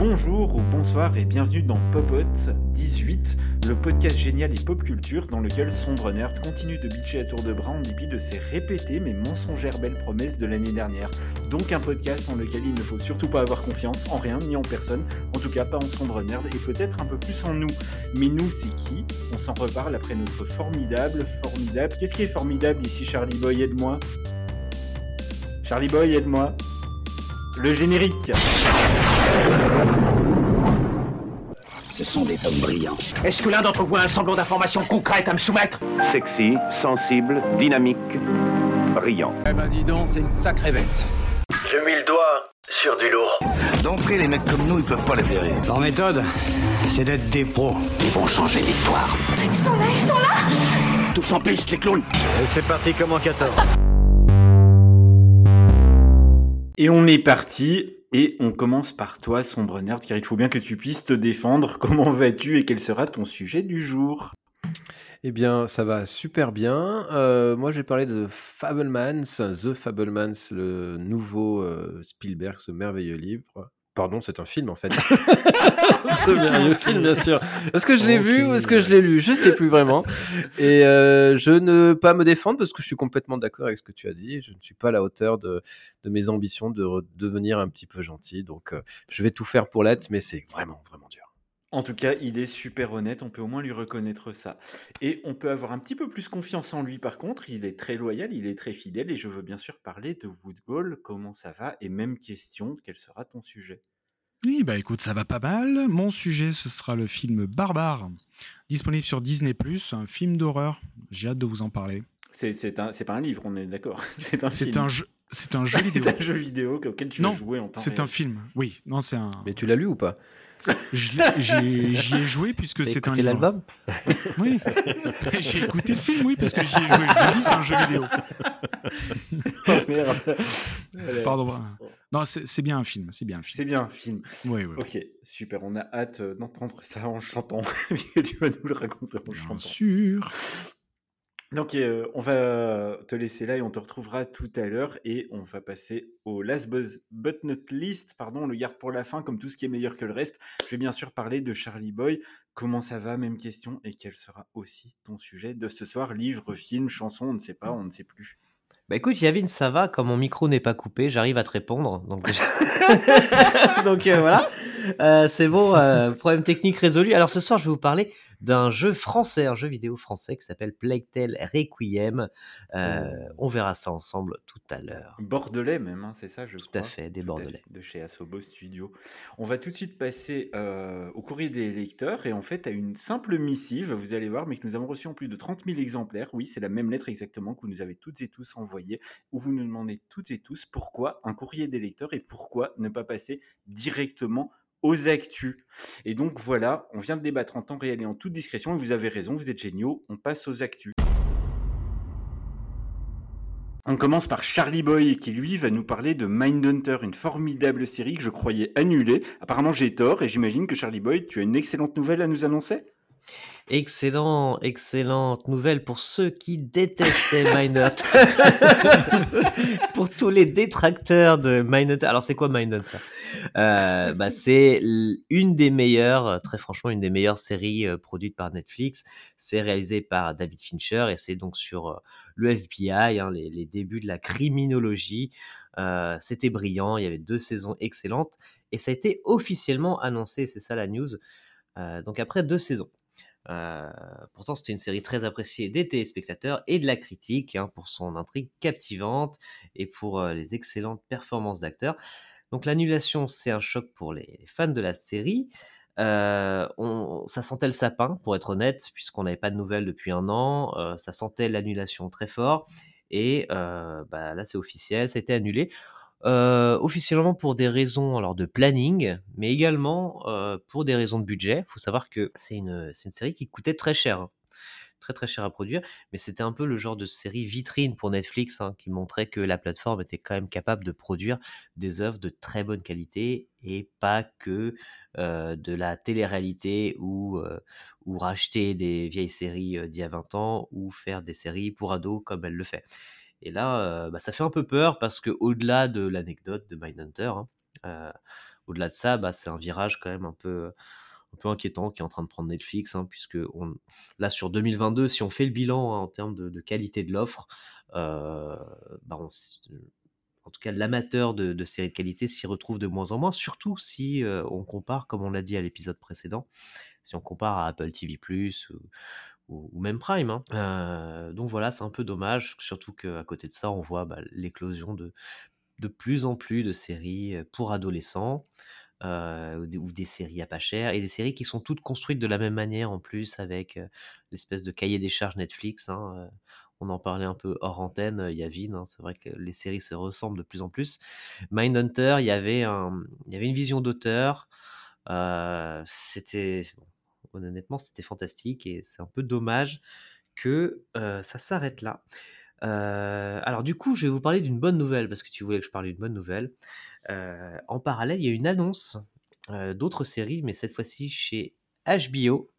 Bonjour ou bonsoir et bienvenue dans Popot 18, le podcast génial et pop culture dans lequel Sombre Nerd continue de bitcher à tour de bras en dépit de ses répétées mais mensongères belles promesses de l'année dernière. Donc un podcast en lequel il ne faut surtout pas avoir confiance en rien ni en personne, en tout cas pas en Sombre Nerd et peut-être un peu plus en nous. Mais nous c'est qui? On s'en reparle après notre formidable, formidable... Qu'est-ce qui est formidable ici Charlie Boy Aide-moi? Charlie Boy aide-moi Le générique Ce sont des hommes brillants. Est-ce que l'un d'entre vous a un semblant d'information concrète à me soumettre Sexy, sensible, dynamique, brillant. Eh ben dis donc, c'est une sacrée bête. Je mis le doigt sur du lourd. D'entrée, les mecs comme nous, ils peuvent pas les verrer. Leur méthode, c'est d'être des pros. Ils vont changer l'histoire. Ils sont là, ils sont là Tous en piste, les clowns Et c'est parti comme en 14. Et on est parti, et on commence par toi, sombre nerd, car il faut bien que tu puisses te défendre. Comment vas-tu et quel sera ton sujet du jour? Eh bien, ça va super bien. Euh, moi, je vais parler de Fablemans, The Fablemans, le nouveau euh, Spielberg, ce merveilleux livre. Pardon, c'est un film en fait. ce merveilleux film, bien sûr. Est-ce que je l'ai vu ou est-ce que je l'ai lu? Je sais plus vraiment. Et euh, je ne pas me défendre parce que je suis complètement d'accord avec ce que tu as dit. Je ne suis pas à la hauteur de, de mes ambitions de devenir un petit peu gentil. Donc, euh, je vais tout faire pour l'être, mais c'est vraiment, vraiment dur. En tout cas, il est super honnête, on peut au moins lui reconnaître ça. Et on peut avoir un petit peu plus confiance en lui par contre, il est très loyal, il est très fidèle, et je veux bien sûr parler de Woodgall, comment ça va, et même question, quel sera ton sujet? Oui, bah écoute, ça va pas mal. Mon sujet, ce sera le film Barbare, disponible sur Disney+, un film d'horreur. J'ai hâte de vous en parler. C'est pas un livre, on est d'accord. C'est un un jeu, c'est un jeu vidéo. C'est un jeu vidéo auquel tu Non, vas jouer en temps C'est un film. Oui, non, c'est un. Mais tu l'as lu ou pas? J'y ai joué puisque c'est un l'album Oui. J'ai écouté le film, oui, parce que j'y ai joué. Je vous dis, c'est un jeu vidéo. Oh, merde. Pardon. Non, c'est c'est bien un film. C'est bien un C'est film. bien un film. Oui, oui. Ok, super, on a hâte euh, d'entendre ça en chantant, tu vas nous le raconter en Bien chantant. sûr. Donc, euh, on va te laisser là et on te retrouvera tout à l'heure. Et on va passer au last but, but not least. Pardon, on le garde pour la fin, comme tout ce qui est meilleur que le reste. Je vais bien sûr parler de Charlie Boy. Comment ça va? Même question. Et quel sera aussi ton sujet de ce soir? Livre, film, chanson, on ne sait pas, on ne sait plus. Bah écoute, Yavin, ça va, comme mon micro n'est pas coupé, j'arrive à te répondre. Donc, déjà- donc euh, voilà, Euh, c'est bon, euh, problème technique résolu. Alors ce soir, je vais vous parler d'un jeu français, un jeu vidéo français qui s'appelle Plague Tale Requiem. Euh, On verra ça ensemble tout à l'heure. Bordelais même, hein, c'est ça, je Tout crois. à fait, des Tout Bordelais. fait, de chez Asobo Studio. On va tout de suite passer au courrier des lecteurs et en fait à une simple missive, vous allez voir, mais que nous avons reçu en plus de 30 000 exemplaires. Oui, c'est la même lettre exactement que vous nous avez toutes et tous envoyée, où vous nous demandez toutes et tous pourquoi un courrier des lecteurs et pourquoi ne pas passer directement aux actus. Et donc voilà, on vient de débattre en temps réel et en toute discrétion, et vous avez raison, vous êtes géniaux, on passe aux actus. On commence par Charlie Boy qui lui va nous parler de Mindhunter, une formidable série que je croyais annulée. Apparemment j'ai tort et j'imagine que Charlie Boy, tu as une excellente nouvelle à nous annoncer? Excellent, excellente nouvelle pour ceux qui détestaient Mindhunter. pour tous les détracteurs de Mindhunter. Alors, c'est quoi Mindhunter euh, bah, C'est une des meilleures, très franchement, une des meilleures séries euh, produites par Netflix. C'est réalisé par David Fincher et c'est donc sur euh, le FBI, hein, les, les débuts de la criminologie. Euh, C'était brillant, il y avait deux saisons excellentes et ça a été officiellement annoncé, c'est ça la news? Euh, donc après deux saisons. Euh, pourtant, c'était une série très appréciée des téléspectateurs et de la critique hein, pour son intrigue captivante et pour euh, les excellentes performances d'acteurs. Donc l'annulation, c'est un choc pour les fans de la série. Euh, ça sentait le sapin, pour être honnête, puisqu'on n'avait pas de nouvelles depuis un an. Ça sentait l'annulation très fort. Et bah, là, c'est officiel, ça a été annulé. Euh, officiellement pour des raisons alors de planning, mais également euh, pour des raisons de budget. Il faut savoir que c'est une, série qui coûtait très cher, hein. très très cher à produire, mais c'était un peu le genre de série vitrine pour Netflix hein, qui montrait que la plateforme était quand même capable de produire des œuvres de très bonne qualité et pas que euh, de la télé-réalité ou, ou racheter des vieilles séries d'il y a 20 ans ou faire des séries pour ados comme elle le fait. Et là, bah, ça fait un peu peur parce que au-delà de l'anecdote de Mindhunter, hein, au-delà de ça, bah, c'est un virage quand même un peu, un peu inquiétant qui est en train de prendre Netflix, hein, puisque on, là sur 2022, si on fait le bilan hein, en termes de, qualité de l'offre, bah, on en tout cas l'amateur de, séries de qualité s'y retrouve de moins en moins, surtout si on compare, comme on l'a dit à l'épisode précédent, si on compare à Apple TV ⁇ ou, ou, même Prime. hein. Euh, donc voilà, c'est un peu dommage, surtout qu'à côté de ça, on voit bah, l'éclosion de, de plus en plus de séries euh, pour adolescents. euh, ou, des, séries à pas cher et des séries qui sont toutes construites de la même manière en plus avec l'espèce de cahier des charges Netflix. hein, on en parlait un peu hors antenne, Yavin. hein, c'est vrai que les séries se ressemblent de plus en plus. Mindhunter, il y avait, il y avait une vision d'auteur. c'était honnêtement, c'était fantastique et c'est un peu dommage que euh, ça s'arrête là. Euh, alors du coup, je vais vous parler d'une bonne nouvelle parce que tu voulais que je parle d'une bonne nouvelle. Euh, en parallèle, il y a une annonce d'autres séries, mais cette fois-ci chez HBO.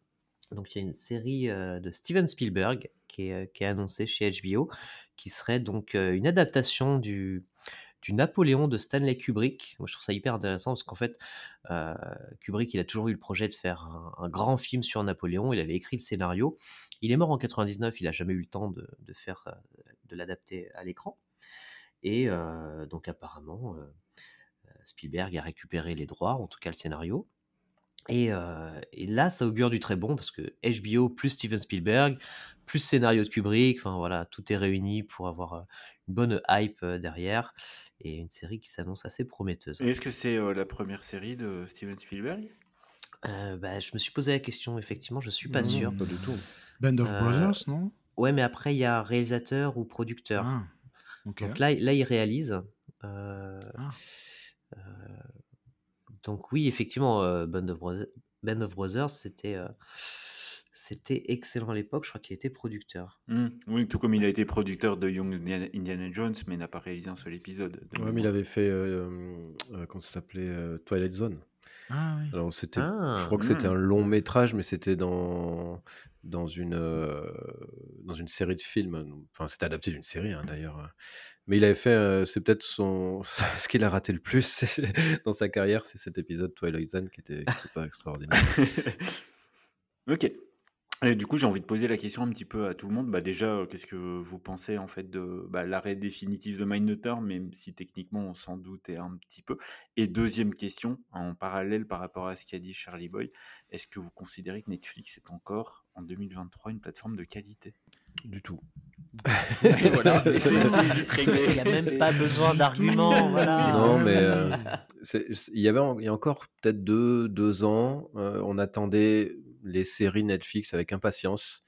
Donc il y a une série de Steven Spielberg qui est, annoncée chez HBO, qui serait donc une adaptation du, du Napoléon de Stanley Kubrick. Moi, je trouve ça hyper intéressant parce qu'en fait, euh, Kubrick, il a toujours eu le projet de faire un, grand film sur Napoléon. Il avait écrit le scénario. Il est mort en 99. Il n'a jamais eu le temps de, faire, euh, de l'adapter à l'écran. Et euh, donc, apparemment, Spielberg a récupéré les droits, en tout cas le scénario. Et, et là, ça augure du très bon parce que HBO plus Steven Spielberg, plus scénario de Kubrick, enfin voilà, tout est réuni pour avoir bonne hype derrière et une série qui s'annonce assez prometteuse. Et Est-ce que c'est euh, la première série de Steven Spielberg? Euh, bah, je me suis posé la question, effectivement, je suis pas Non, sûr. pas du tout. Band of Euh, Brothers, non? Ouais, mais après, il y a réalisateur ou producteur. Ah. Donc là, là, il réalise. Euh, Ah. euh, donc oui, effectivement, euh, Band of Brothers, Band of Brothers, c'était euh, c'était excellent à l'époque. Je crois qu'il était producteur. Hmm, Oui, tout comme il a été producteur de Young Indiana- Jones, mais n'a pas réalisé un seul épisode. de Ouais, mais il avait fait, euh, euh, comment ça s'appelait, euh, Twilight Zone. Ah oui. Alors c'était, je Ah, crois que c'était hmm. un long métrage, mais c'était dans dans une euh, dans une série de films. Enfin, c'était adapté d'une série hein, d'ailleurs. Mais il avait fait, euh, c'est peut-être son ce qu'il a raté le plus dans sa carrière, c'est cet épisode Twilight Zone qui était, qui était pas extraordinaire. ok. Et du coup, j'ai envie de poser la question un petit peu à tout le monde. Bah déjà, euh, qu'est-ce que vous pensez en fait de bah, l'arrêt définitif de Mindhunter, même si techniquement on s'en doutait un petit peu. Et deuxième question, en parallèle par rapport à ce qu'a dit Charlie Boy, est-ce que vous considérez que Netflix est encore en 2023 une plateforme de qualité? Du tout. Et voilà, et c'est c'est vite réglé. Il n'y a même pas besoin d'arguments. Voilà. Non, mais euh, il y avait en- y a encore peut-être deux, deux ans, euh, on attendait les séries Netflix avec impatience.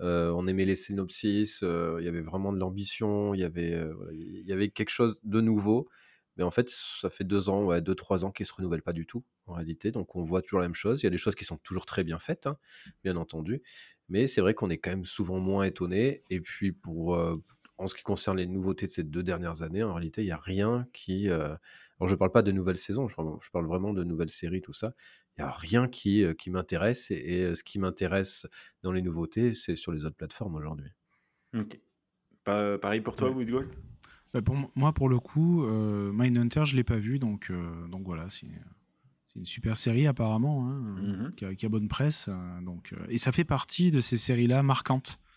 On aimait les synopsis, il y avait vraiment de l'ambition, il y avait, quelque chose de nouveau. Mais en fait, ça fait deux ans, deux, trois ans qu'ils se renouvellent pas du tout, en réalité. Donc, on voit toujours la même chose. Il y a des choses qui sont toujours très bien faites, hein, bien entendu. Mais c'est vrai qu'on est quand même souvent moins étonné. Et puis, pour, en ce qui concerne les nouveautés de ces deux dernières années, en réalité, il n'y a rien qui. Alors, je ne parle pas de nouvelles saisons, je parle vraiment de nouvelles séries, tout ça. Il n'y a rien qui, qui m'intéresse. Et, et, ce qui m'intéresse dans les nouveautés, c'est sur les autres plateformes aujourd'hui. Ok. Pa- pareil pour toi, Ouais. Bah, pour moi, pour le coup, euh, Mindhunter, je l'ai pas vu, donc, euh, donc voilà, c'est c'est une super série apparemment, hein, Mhm. qui, a, qui a bonne presse. euh, donc, euh, et ça fait partie de ces séries-là marquantes euh,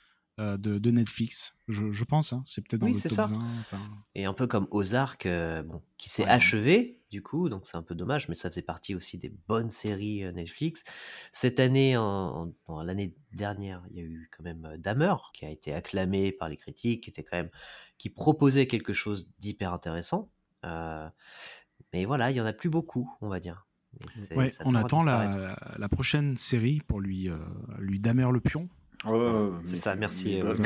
de, de Netflix, je, je pense. hein, c'est peut-être dans Oui, le c'est top ça. 20. enfin, Et un peu comme Ozark, euh, bon, qui s'est achevé, du coup, donc c'est un peu dommage, mais ça faisait partie aussi des bonnes séries euh, Netflix. Cette année, en, en- l'année dernière, il y a eu quand même euh, Dahmer, qui a été acclamé par les critiques, qui était quand même, qui proposait quelque chose d'hyper intéressant. Euh, mais voilà, il y en a plus beaucoup, on va dire. Ouais, on attend la, disparaître. la- la prochaine série pour lui, euh, lui damer le pion. Oh, c'est ça, merci, euh,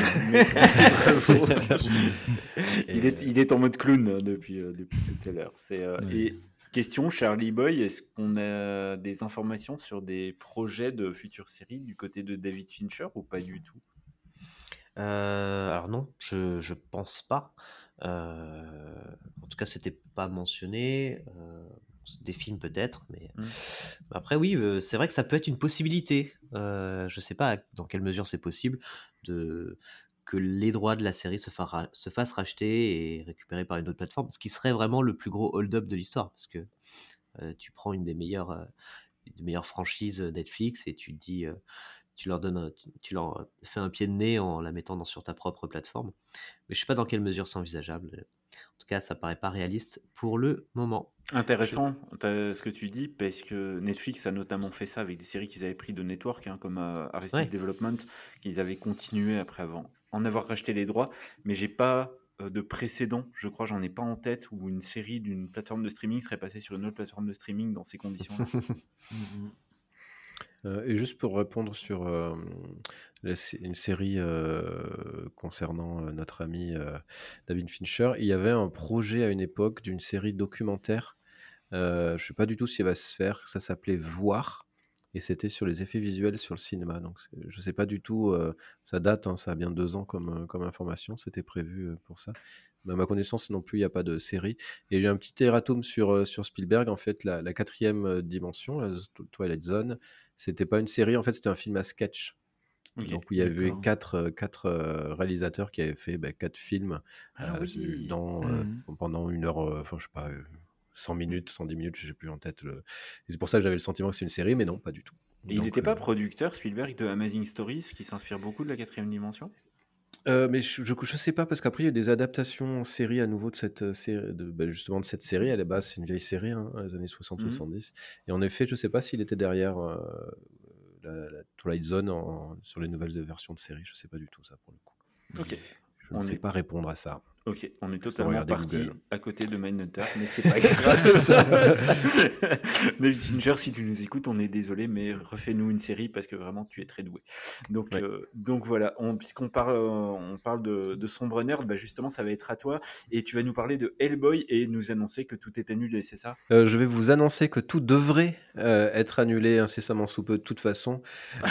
il, est, il est en mode clown hein, depuis, euh, depuis tout à l'heure. Euh. Et question, Charlie Boy, est-ce qu'on a des informations sur des projets de futures séries du côté de David Fincher ou pas du tout? Euh, alors non, je, je pense pas. En tout cas, c'était pas mentionné. Des films peut-être, mais Mm. après oui, euh, c'est vrai que ça peut être une possibilité. Euh, je sais pas dans quelle mesure c'est possible de que les droits de la série se, fara- se fassent racheter et récupérer par une autre plateforme, ce qui serait vraiment le plus gros hold-up de l'histoire, parce que Euh, tu prends une des meilleures, euh, une des meilleures franchises Netflix et tu te dis, tu leur donnes, un- tu leur fais un pied de nez en la mettant dans, sur ta propre plateforme. Mais je sais pas dans quelle mesure c'est envisageable. En tout cas, ça paraît pas réaliste pour le moment. Intéressant ce que tu dis, parce que Netflix a notamment fait ça avec des séries qu'ils avaient pris de Network, hein, comme euh, Arrested Ouais. Development, qu'ils avaient continué après avant en avoir racheté les droits, mais j'ai pas euh, de précédent, je crois, j'en ai pas en tête, où une série d'une plateforme de streaming serait passée sur une autre plateforme de streaming dans ces conditions. Euh, et juste pour répondre sur euh, une série euh, concernant notre ami David Fincher, il y avait un projet à une époque d'une série documentaire. je ne sais pas du tout si elle va se faire. Ça s'appelait Voir. Et c'était sur les effets visuels sur le cinéma. Donc je ne sais pas du tout. euh, ça date, hein, ça a bien deux ans comme, euh, comme information. C'était prévu euh, pour ça. Mais à ma connaissance non plus, il n'y a pas de série. Et j'ai un petit erratum sur, sur Spielberg. En fait, la, la quatrième dimension, la Twilight Zone, c'était pas une série, en fait, c'était un film à sketch. Donc, il y avait quatre, quatre réalisateurs qui avaient fait bah, quatre films Ah euh, oui. dans, euh, Mhm. pendant une heure, enfin, je sais pas, 100 minutes, 110 minutes, je sais plus en tête. le- c'est pour ça que j'avais le sentiment que c'est une série, mais non, pas du tout. Et il n'était pas euh, producteur, Spielberg, de Amazing Stories, qui s'inspire beaucoup de la quatrième dimension? Euh, mais je, je sais pas parce qu'après il y a des adaptations en série à nouveau de cette euh, série, de, bah, justement de cette série. À la base, c'est une vieille série, hein, les années 60-70. Et en effet, je sais pas s'il était derrière euh, la, la Twilight Zone en- sur les nouvelles versions de série. Je sais pas du tout ça pour le coup. Ok. Je ne On sais est- pas répondre à ça. Ok, on est totalement parti Google. à côté de Mindhunter, mais c'est pas grave. C'est ça. David Fincher, si tu nous écoutes, on est désolé, mais refais-nous une série parce que vraiment tu es très doué. Donc, Ouais. euh, donc voilà, on- puisqu'on parle, euh, on parle de, de Sombre Nerd, bah justement, ça va être à toi et tu vas nous parler de Hellboy et nous annoncer que tout est annulé, c'est ça? Euh, je vais vous annoncer que tout devrait euh, être annulé incessamment sous peu de toute façon,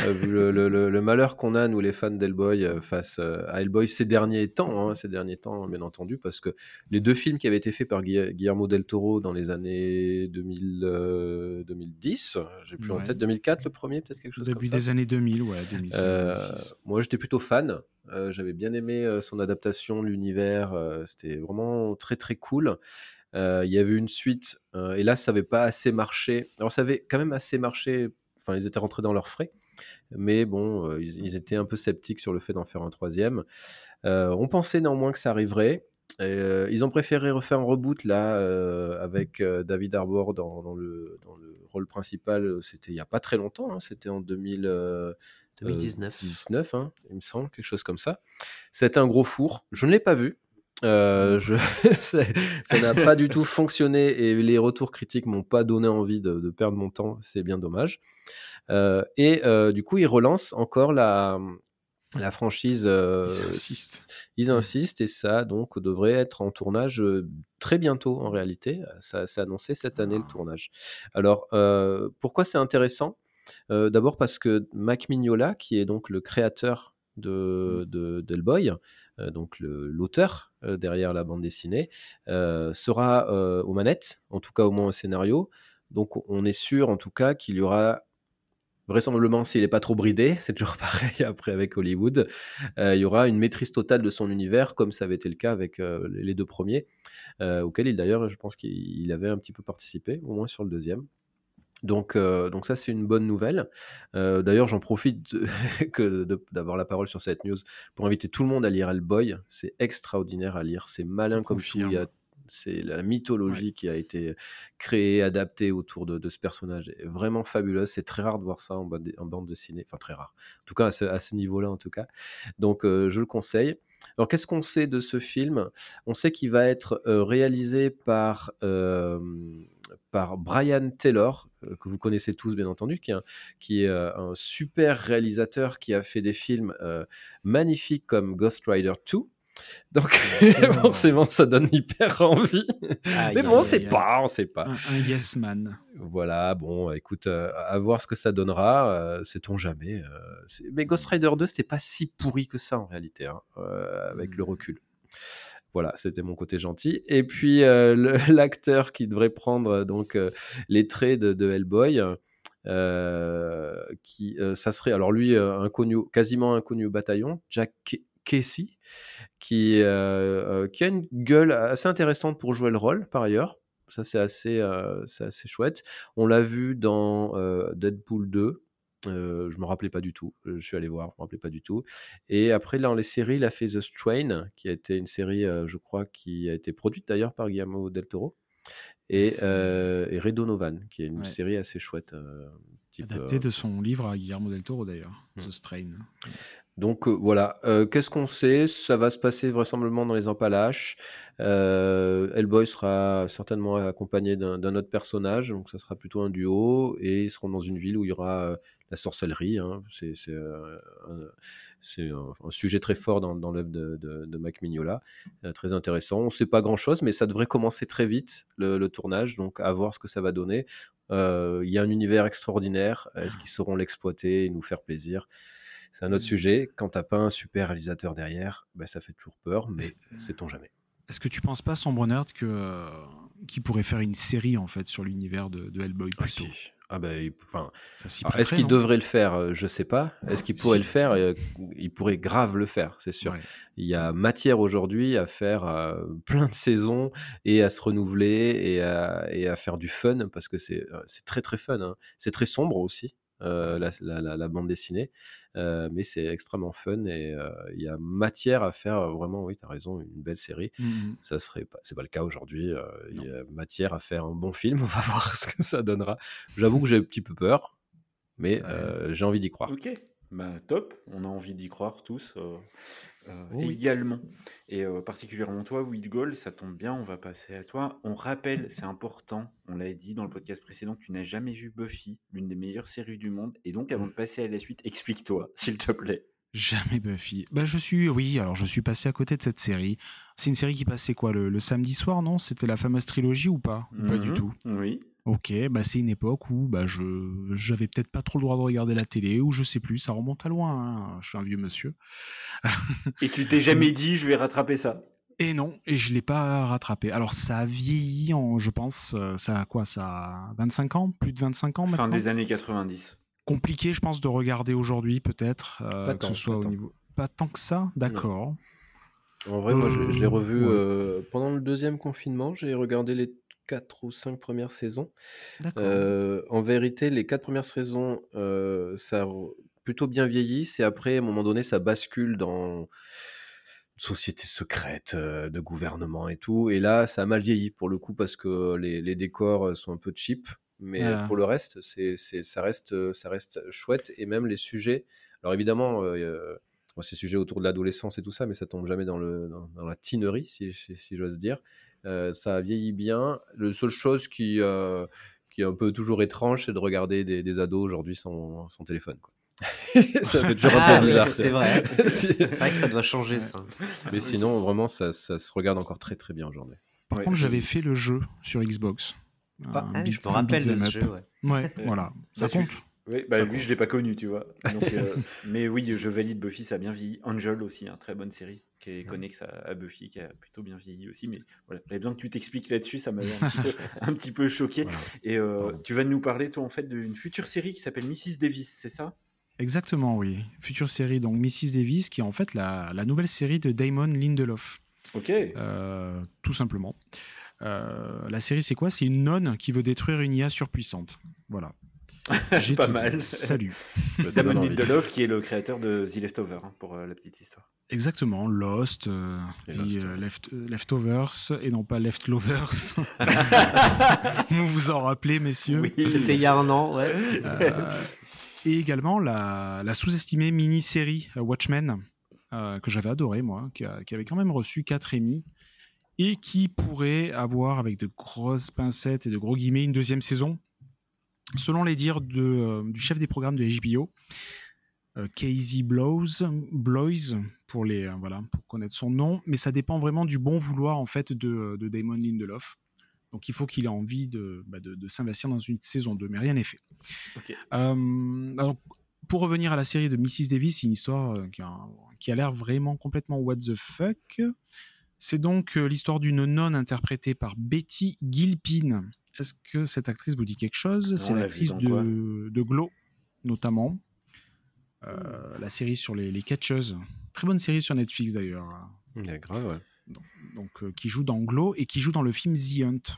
vu le, le- le- le malheur qu'on a, nous les fans d'Hellboy, face à Hellboy ces derniers temps, hein, ces derniers temps bien entendu, parce que les deux films qui avaient été faits par Gui- Guillermo del Toro dans les années 2000, euh, 2010, j'ai plus en tête, 2004 le premier, peut-être quelque chose Début comme ça. des années 2000, ouais, 2005, Euh, 2006. moi, j'étais plutôt fan. Euh, J'avais bien aimé euh, son adaptation, l'univers. C'était vraiment très très cool. Il y avait une suite, et là, ça n'avait pas assez marché. Alors, ça avait quand même assez marché. Enfin, ils étaient rentrés dans leurs frais. Mais bon, ils, ils étaient un peu sceptiques sur le fait d'en faire un troisième. Euh, on pensait néanmoins que ça arriverait. Euh, ils ont préféré refaire un reboot là euh, avec David Harbour dans, dans le, dans le rôle principal. C'était il n'y a pas très longtemps. hein, C'était en 2000. euh, 2019. 19, hein, il me semble, quelque chose comme ça. C'était un gros four. Je ne l'ai pas vu. Euh, je... ça n'a pas du tout fonctionné et les retours critiques m'ont pas donné envie de, de perdre mon temps. C'est bien dommage. Euh, et euh, du coup, ils relancent encore la, la franchise. euh, Ils insistent. Ils insistent et ça donc devrait être en tournage euh, très bientôt en réalité. Ça s'est annoncé cette année le tournage. Alors euh, pourquoi c'est intéressant? Euh, D'abord parce que Mac Mignola, qui est donc le créateur de, de d'Hellboy, donc le- l'auteur derrière la bande dessinée, sera aux manettes, en tout cas au moins au scénario. Donc on est sûr en tout cas qu'il y aura vraisemblablement s'il n'est pas trop bridé, c'est toujours pareil après avec Hollywood, euh, il y aura une maîtrise totale de son univers comme ça avait été le cas avec euh, les deux premiers, euh, auxquels il d'ailleurs je pense qu'il avait un petit peu participé, au moins sur le deuxième. Donc, donc ça c'est une bonne nouvelle. D'ailleurs j'en profite d'avoir la parole sur cette news pour inviter tout le monde à lire Hellboy. C'est extraordinaire à lire, c'est malin comme tout. Il y a- c'est la mythologie qui a été créée, adaptée autour de, de ce personnage. est vraiment fabuleuse. C'est très rare de voir ça en bande, en bande dessinée. Enfin, très rare. En tout cas, à ce, niveau-là, en tout cas. Donc, euh, je le conseille. Alors, qu'est-ce qu'on sait de ce film? On sait qu'il va être euh, réalisé par, euh, par Brian Taylor, euh, que vous connaissez tous, bien entendu, qui est un, qui est, un super réalisateur qui a fait des films magnifiques comme Ghost Rider 2. Donc, forcément, ça donne hyper envie. Mais bon, on sait pas, on sait pas. Un, un yes man. Voilà, bon, écoute, euh, à voir ce que ça donnera, euh, sait-on jamais. euh, mais Ghost Rider 2, c'était pas si pourri que ça en réalité, hein, euh, avec le recul. Voilà, c'était mon côté gentil. Et puis euh, l'acteur qui devrait prendre euh, donc euh, les traits de, de Hellboy, euh, qui euh, ça serait alors lui euh, inconnu, quasiment inconnu au bataillon, Jack Casey, qui euh, euh, qui a une gueule assez intéressante pour jouer le rôle par ailleurs. Ça, c'est assez, euh, assez chouette. On l'a vu dans euh, Deadpool 2. Euh, je me rappelais pas du tout. Je suis allé voir, je me rappelais pas du tout. Et après, dans les séries, il a fait The Strain, qui a été une série, euh, je crois, qui a été produite d'ailleurs par Guillermo del Toro. Et, euh, et Red Donovan, qui est une Ouais. série assez chouette. type, Adapté euh, de son livre à Guillermo del Toro d'ailleurs, Hmm. The Strain. Donc euh, voilà, Euh, qu'est-ce qu'on sait? Ça va se passer vraisemblablement dans les empalaches. Euh, Hellboy sera certainement accompagné d'un autre personnage, donc ça sera plutôt un duo, et ils seront dans une ville où il y aura la sorcellerie. hein. C'est un, sujet très fort dans, l'œuvre de, Mike Mignola, très intéressant. On ne sait pas grand-chose, mais ça devrait commencer très vite le, le tournage, donc à voir ce que ça va donner. Il y a un univers extraordinaire. Est-ce qu'ils sauront l'exploiter et nous faire plaisir? C'est un autre sujet. Quand t'as pas un super réalisateur derrière, ben, ça fait toujours peur, mais sait-on jamais. Est-ce que tu penses pas, Sombre Nerd, que euh, qu'il pourrait faire une série en fait sur l'univers de, de Hellboy Ah, plutôt? si. Ah ben, il- enfin, est-ce qu'il devrait le faire? Euh, Je sais pas. Est-ce qu'il pourrait le faire? Euh, Il pourrait grave le faire, c'est sûr. Ouais. Il y a matière aujourd'hui à faire euh, plein de saisons et à se renouveler et à, et à faire du fun parce que c'est euh, c'est très très fun. hein. C'est très sombre aussi. Euh, la, la- la- la bande dessinée, euh, mais c'est extrêmement fun et euh, il y a matière à faire vraiment, oui, tu as raison, une belle série. Mhm. Ça serait pas, c'est pas le cas aujourd'hui. euh, Il y a matière à faire un bon film. On va voir ce que ça donnera. J'avoue que j'ai un petit peu peur, mais euh, j'ai envie d'y croire. Ok, bah, top, on a envie d'y croire tous euh, Oui. également. Et euh, particulièrement toi, Whitgold, ça tombe bien, on va passer à toi. On rappelle, c'est important, on l'a dit dans le podcast précédent, tu n'as jamais vu Buffy, l'une des meilleures séries du monde. Et donc, avant de passer à la suite, explique-toi, s'il te plaît. Jamais Buffy. Bah, je suis, oui, alors je suis passé à côté de cette série. C'est une série qui passait quoi le, le samedi soir, non? C'était la fameuse trilogie ou pas? Ou Pas du Mhm, tout? Oui. Ok, bah c'est une époque où bah je j'avais peut-être pas trop le droit de regarder la télé ou je sais plus, ça remonte à loin. hein, Je suis un vieux monsieur. Et tu t'es jamais dit, je vais rattraper ça? Et non, et je l'ai pas rattrapé. Alors ça a vieilli, en, je pense, euh, ça a quoi Ça a 25 ans, plus de 25 ans Fin maintenant? des années 90. Compliqué, je pense, de regarder aujourd'hui peut-être, euh, Pas que tant, ce soit pas au tant. niveau. Pas tant que ça, d'accord. En vrai, moi, je, je l'ai Euh, revu ouais. euh, pendant le deuxième confinement. J'ai regardé les quatre ou cinq premières saisons. Euh, en vérité, les quatre premières saisons, euh, ça a plutôt bien vieilli. C'est après, à un moment donné, ça bascule dans une société secrète euh, de gouvernement et tout. Et là, ça a mal vieilli pour le coup parce que les, les décors sont un peu cheap. Mais Ah. pour le reste, c'est, ça, reste, ça reste chouette. Et même les sujets. Alors évidemment, bon, ces sujets autour de l'adolescence et tout ça, mais ça tombe jamais dans, le, dans, dans la tinerie, si, si, si j'ose dire. Ça vieillit bien. La seule chose qui, euh, qui est un peu toujours étrange, c'est de regarder des, des ados aujourd'hui sans, sans téléphone. Quoi. ça fait toujours un Ah peu oui, bizarre. c'est vrai. C'est vrai que ça doit changer, ça. Mais sinon, vraiment, ça, ça se regarde encore très très bien aujourd'hui. Par Ouais, contre, j'avais fait le jeu sur Xbox. Ah, Ah, beat- je me rappelle de ce jeu, ouais. Ouais, voilà. Ça compte. Oui, bah, lui, je l'ai pas connu, tu vois. Donc, euh, mais oui, je valide Buffy, ça a bien vieilli. Angel aussi, hein, très bonne série, qui est connexe à, à Buffy, qui a plutôt bien vieilli aussi. Mais voilà, j'avais besoin que tu t'expliques là-dessus, ça m'avait un, petit peu- un petit peu choqué. Voilà. Et euh, tu vas nous parler, toi, en fait, d'une future série qui s'appelle Mrs. Davis, c'est ça? Exactement, oui. Future série, donc Mrs. Davis, qui est en fait la, la nouvelle série de Damon Lindelof, Ok. euh, tout simplement. Euh, la série, c'est quoi? C'est une nonne qui veut détruire une IA surpuissante. Voilà. J'ai Pas tout dit. mal. Salut. Bah, Damon. Lindelof, qui est le créateur de The Leftover, hein, pour euh, la petite histoire. Exactement, Lost, euh, The, Lost, euh, left, euh, Leftovers, et non pas Left Lovers. vous vous en rappelez, messieurs Oui. C'était il y a un an, ouais. Euh, et également la, la sous-estimée mini-série Watchmen, euh, que j'avais adoré, moi, qui, a- qui avait quand même reçu 4 Emmy, et qui pourrait avoir, avec de grosses pincettes et de gros guillemets, une deuxième saison, selon les dires de, euh, du chef des programmes de HBO, euh, Casey Blows, Bloys, pour, les, euh, voilà, pour connaître son nom, mais ça dépend vraiment du bon vouloir en fait de, de Damon Lindelof. Donc il faut qu'il ait envie de, bah, de, de s'investir dans une saison 2, mais rien n'est fait. Euh, alors, pour revenir à la série de Mrs. Davis, une histoire qui a, qui a l'air vraiment complètement what the fuck. C'est donc l'histoire d'une nonne interprétée par Betty Gilpin. Est-ce que cette actrice vous dit quelque chose? C'est l'actrice de, de Glow, notamment. Euh, la série sur les, les catcheuses. Très bonne série sur Netflix d'ailleurs. Ouais, grave, ouais. Donc, euh, qui joue dans Glow et qui joue dans le film The Hunt.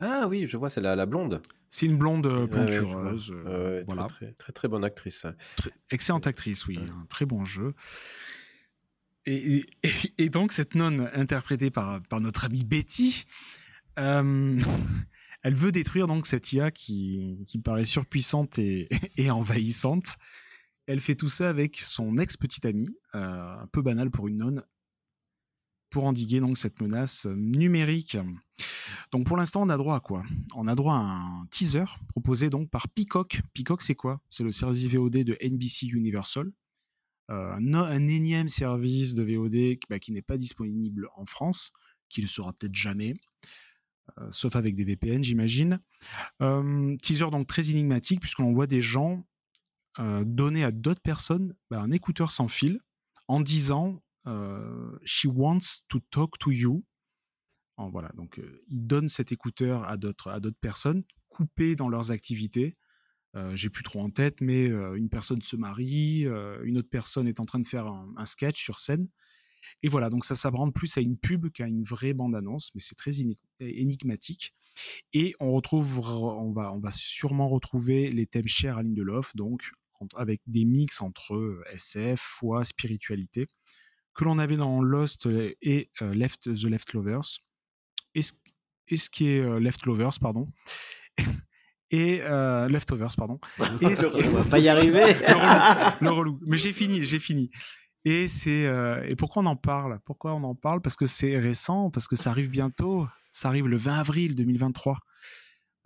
Ah oui, je vois, c'est la, la blonde. C'est une blonde euh, plantureuse. Ouais, euh, ouais, voilà. très, très, très, très bonne actrice. Très- excellente actrice, oui. Un très bon jeu. Et, et- et donc, cette nonne, interprétée par, par notre amie Betty, elle veut détruire donc cette IA qui, qui paraît surpuissante et, envahissante. Elle fait tout ça avec son ex-petite amie, euh, un peu banal pour une nonne, pour endiguer donc cette menace numérique. Donc pour l'instant, on a droit à quoi? On a droit à un teaser proposé donc par Peacock. Peacock, c'est quoi? C'est le service VOD de NBC Universal. Euh, un, énième service de VOD bah, qui n'est pas disponible en France, qui le sera peut-être jamais, euh, sauf avec des VPN, j'imagine. Euh, teaser donc très énigmatique, puisqu'on voit des gens euh, donner à d'autres personnes bah, un écouteur sans fil en disant She wants to talk to you. Voilà, donc ils donnent cet écouteur à d'autres à d'autres personnes, coupées dans leurs activités. J'ai plus trop en tête, mais une personne se marie, une autre personne est en train de faire un sketch sur scène. Et voilà, donc ça s'abrande plus à une pub qu'à une vraie bande-annonce, mais c'est très éni- énigmatique. Et on retrouve, on va, on va sûrement retrouver les thèmes chers à Lindelof, donc avec des mix entre euh, SF, foi, spiritualité, que l'on avait dans Lost et euh, Left, The Leftovers, et ce, et ce qui est euh, Leftovers, pardon, et euh, Leftovers, pardon, et On va pas y arriver. le relou, le relou. Mais j'ai fini, j'ai fini. Et c'est euh, et pourquoi on en parle? Pourquoi on en parle? Parce que c'est récent, parce que ça arrive bientôt. Ça arrive le 20 avril 2023.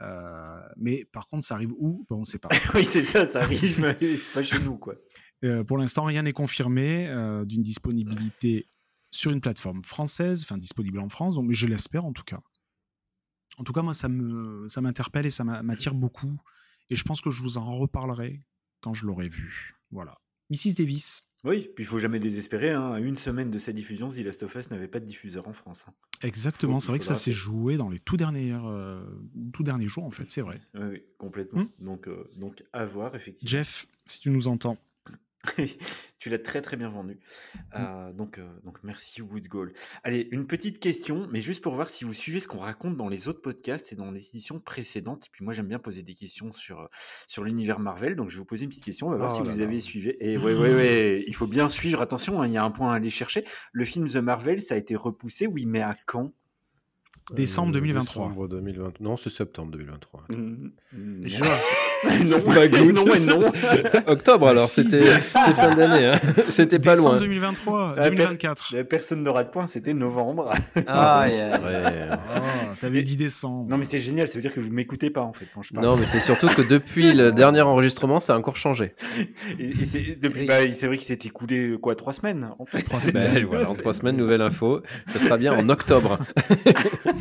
Euh, mais par contre, ça arrive où? Ben, On ne sait pas. oui, c'est ça, ça arrive, c'est pas chez nous, quoi. Euh, pour l'instant, rien n'est confirmé d'une disponibilité sur une plateforme française, enfin disponible en France, donc, mais je l'espère en tout cas. En tout cas, moi, ça me ça m'interpelle et ça m'a- m'attire beaucoup. Et je pense que je vous en reparlerai quand je l'aurai vu. Voilà. Mrs. Davis. Oui, puis il faut jamais désespérer. Hein. À une semaine de sa diffusion, The Last of Us n'avait pas de diffuseur en France. hein. Exactement, Faut- c'est vrai que ça faudra s'est joué dans les tout derniers, euh, tout derniers jours, en fait, c'est vrai. Oui, oui, complètement. Hmm. Donc, euh, donc, à voir, effectivement. Jeff, si tu nous entends. tu l'as très très bien vendu. Mm. Euh, donc, euh, donc merci Wood Goal. Allez, une petite question, mais juste pour voir si vous suivez ce qu'on raconte dans les autres podcasts et dans les éditions précédentes. Et puis moi j'aime bien poser des questions sur, euh, sur l'univers Marvel, donc je vais vous poser une petite question, on va voir Oh si là vous là. avez suivi. Et ouais, ouais, ouais, il faut bien suivre, attention, hein, il y a un point à aller chercher. Le film The Marvel, ça a été repoussé, oui, mais à quand? Décembre 2023. Euh, Décembre 2020. Non, c'est septembre 2023. Mm, mm, Juin. non, Bah, good. non. Octobre alors, si, c'était fin d'année. Hein. C'était pas Décembre loin. 2023, Ah, per- 2024. La Personne n'aura de point, c'était novembre. Ah, yeah. Ouais. Oh, T'avais dit décembre. Non, mais c'est génial, ça veut dire que vous m'écoutez pas en fait quand je parle. Non, mais c'est surtout que depuis le dernier enregistrement, ça a encore changé. Et, c'est bah, c'est vrai qu'il s'est écoulé quoi, trois semaines en fait. Trois semaines. voilà, en trois semaines, nouvelle info. Ça sera bien en octobre.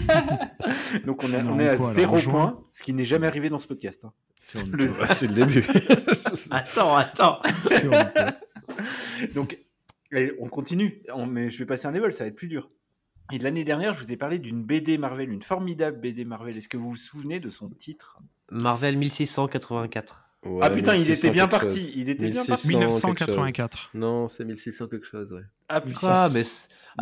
Donc on, est- Non, on est à quoi, zéro point, ce qui n'est jamais arrivé dans ce podcast. hein. C'est Le- c'est le début. Attends, attends. Donc on continue, On- mais je vais passer un level, ça va être plus dur. Et l'année dernière, je vous ai parlé d'une BD Marvel, une formidable BD Marvel. Est-ce que vous vous souvenez de son titre? Marvel 1684. Ouais, Ah putain, il 1600 était bien parti. chose. Il était bien 1600 parti. quelque 1984. Non, c'est 1600 quelque chose, ouais. Ah putain. Mais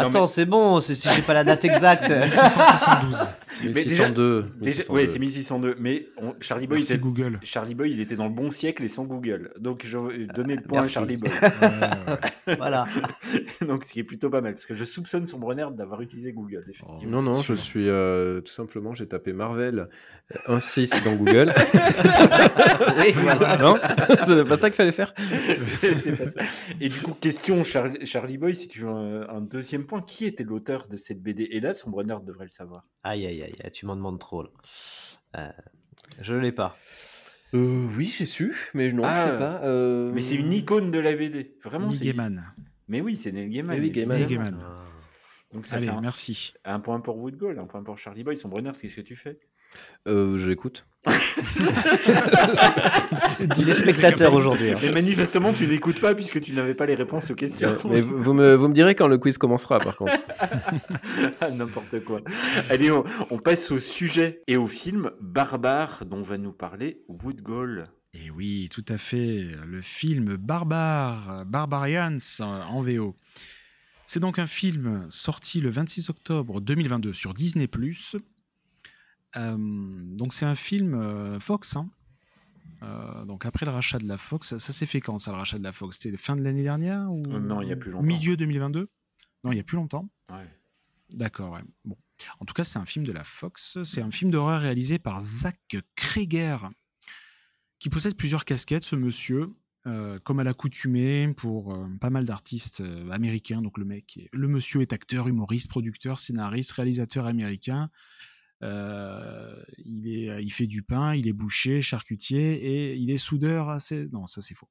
Non, attends, mais- c'est bon, c'est si j'ai pas la date exacte. 1672. Mais déjà- 1602. Déjà, 1602. ouais, c'est 1602. Mais on- Charlie Boy Merci était. Google. Charlie Boy, il était dans le bon siècle et sans Google. Donc, je vais donner le point Merci. à Charlie Boy. Voilà. Donc, ce qui est plutôt pas mal. Parce que je soupçonne son Brenner d'avoir utilisé Google, effectivement. Non, non, je suis euh, tout simplement, j'ai tapé Marvel euh, 1.6 dans Google. Oui, voilà. non C'est pas ça qu'il fallait faire C'est pas ça. Et du coup, question Charlie Boy, si tu veux un, un deuxième point, qui était l'auteur de cette BD Et là, son Brenner devrait le savoir. Aïe, aïe, aïe, tu m'en demandes trop. Là. Euh, je l'ai pas. euh, Oui, j'ai su, mais non, Ah, je sais pas. euh, Mais c'est une icône de la BD. Vraiment, Neil. Gaiman. Mais oui, c'est Neil Gaiman. Oui, Gaiman. Neil évidemment. Gaiman. Donc, ça Allez, fait un, merci. un point pour Woodgall, un point pour Charlie Boy. Son Brenner, qu'est-ce que tu fais? Euh, je l'écoute. Dis les spectateurs aujourd'hui. hein. Mais manifestement, tu n'écoutes pas puisque tu n'avais pas les réponses aux questions. Euh, mais vous, vous me, vous me direz quand le quiz commencera, par contre. Ah, N'importe quoi. Allez, on, on passe au sujet et au film Barbare dont va nous parler Woodgall. Et oui, tout à fait. Le film Barbare, Barbarians euh, en VO. C'est donc un film sorti le 26 octobre 2022 sur Disney+. Donc c'est un film euh, Fox. hein. Euh, donc après le rachat de la Fox, ça, ça s'est fait quand ça le rachat de la Fox? C'était fin de l'année dernière ou Euh, non, il y a plus longtemps. Milieu 2022 Non, il y a plus longtemps. Ouais. D'accord, ouais. Bon. En tout cas, c'est un film de la Fox. C'est un film d'horreur réalisé par Zach Kreger, qui possède plusieurs casquettes, ce monsieur, euh, comme à l'accoutumée pour euh, pas mal d'artistes américains. Donc le mec, est- le monsieur est acteur, humoriste, producteur, scénariste, réalisateur américain. Euh, il, est, il fait du pain, il est boucher, charcutier et il est soudeur assez. Non, ça c'est faux.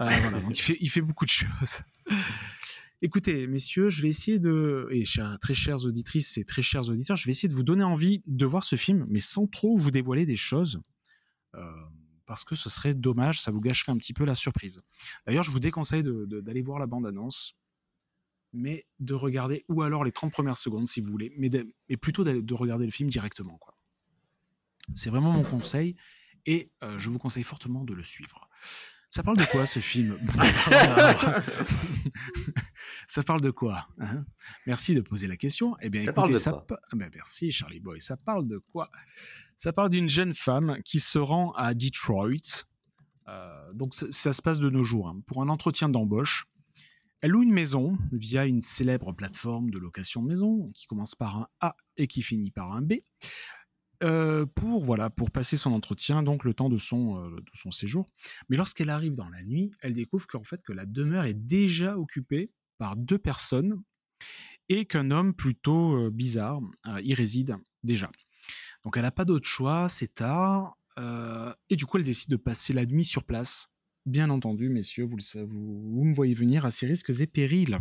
Euh, voilà, donc il fait, beaucoup de choses. Écoutez, messieurs, je vais essayer de, et très chères auditrices et très chers auditeurs, je vais essayer de vous donner envie de voir ce film, mais sans trop vous dévoiler des choses, euh, parce que ce serait dommage, ça vous gâcherait un petit peu la surprise. D'ailleurs, je vous déconseille d'aller voir la bande-annonce, mais de regarder, ou alors les 30 premières secondes si vous voulez, mais, de- mais plutôt de regarder le film directement. quoi. C'est vraiment mon conseil, et euh, je vous conseille fortement de le suivre. Ça parle de quoi ce film? Ça parle de quoi hein? Merci de poser la question. Eh bien, Ça écoutez, parle de ça pa- ah ben, merci Charlie Boy. Ça parle de quoi? Ça parle d'une jeune femme qui se rend à Detroit. Euh, donc ça, ça se passe de nos jours hein, pour un entretien d'embauche. Elle loue une maison via une célèbre plateforme de location de maison qui commence par un A et qui finit par un B. euh, pour passer son entretien donc le temps de son euh, de son séjour. Mais lorsqu'elle arrive dans la nuit elle découvre qu'en fait que la demeure est déjà occupée par deux personnes et qu'un homme plutôt euh, bizarre y réside déjà. Donc elle n'a pas d'autre choix c'est tard et du coup elle décide de passer la nuit sur place bien entendu messieurs vous, le savez, vous, me voyez venir à ses risques et périls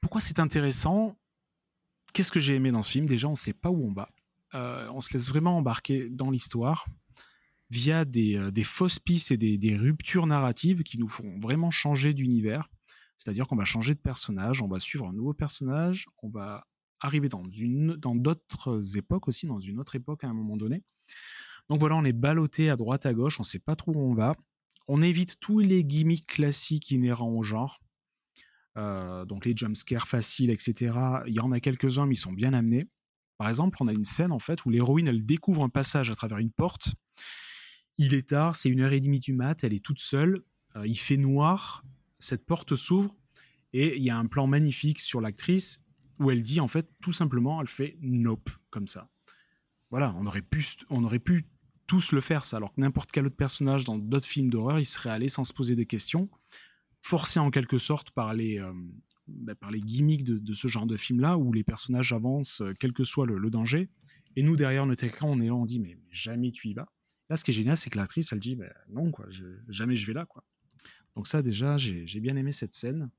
pourquoi c'est intéressant? Qu'est-ce que j'ai aimé dans ce film? Déjà on ne sait pas où on va euh, on se laisse vraiment embarquer dans l'histoire via des, euh, des fausses pistes et des, des ruptures narratives qui nous font vraiment changer d'univers. C'est-à-dire qu'on va changer de personnage, on va suivre un nouveau personnage, on va arriver dans dans d'autres époques aussi, dans une autre époque à un moment donné. Donc voilà, on est ballotté à droite à gauche, on ne sait pas trop où on va. On évite tous les gimmicks classiques inhérents au genre. Euh, donc les jumpscares faciles, etc. Il y en a quelques-uns, mais ils sont bien amenés. Par exemple, on a une scène en fait où l'héroïne elle découvre un passage à travers une porte. Il est tard, c'est une heure et demie du mat, elle est toute seule, euh, il fait noir, cette porte s'ouvre et il y a un plan magnifique sur l'actrice où elle dit en fait tout simplement, elle fait nope comme ça. Voilà, on aurait pu, on aurait pu tous le faire ça, alors que n'importe quel autre personnage dans d'autres films d'horreur, il serait allé sans se poser de questions, forcé en quelque sorte par les, euh, bah, par les gimmicks de, ce genre de film-là, où les personnages avancent, euh, quel que soit le, danger. Et nous, derrière notre écran, on est là, on dit, mais jamais tu y vas. Là, ce qui est génial, c'est que l'actrice, elle dit, non, quoi, jamais je vais là. quoi. Donc ça, déjà, j'ai j'ai bien aimé cette scène.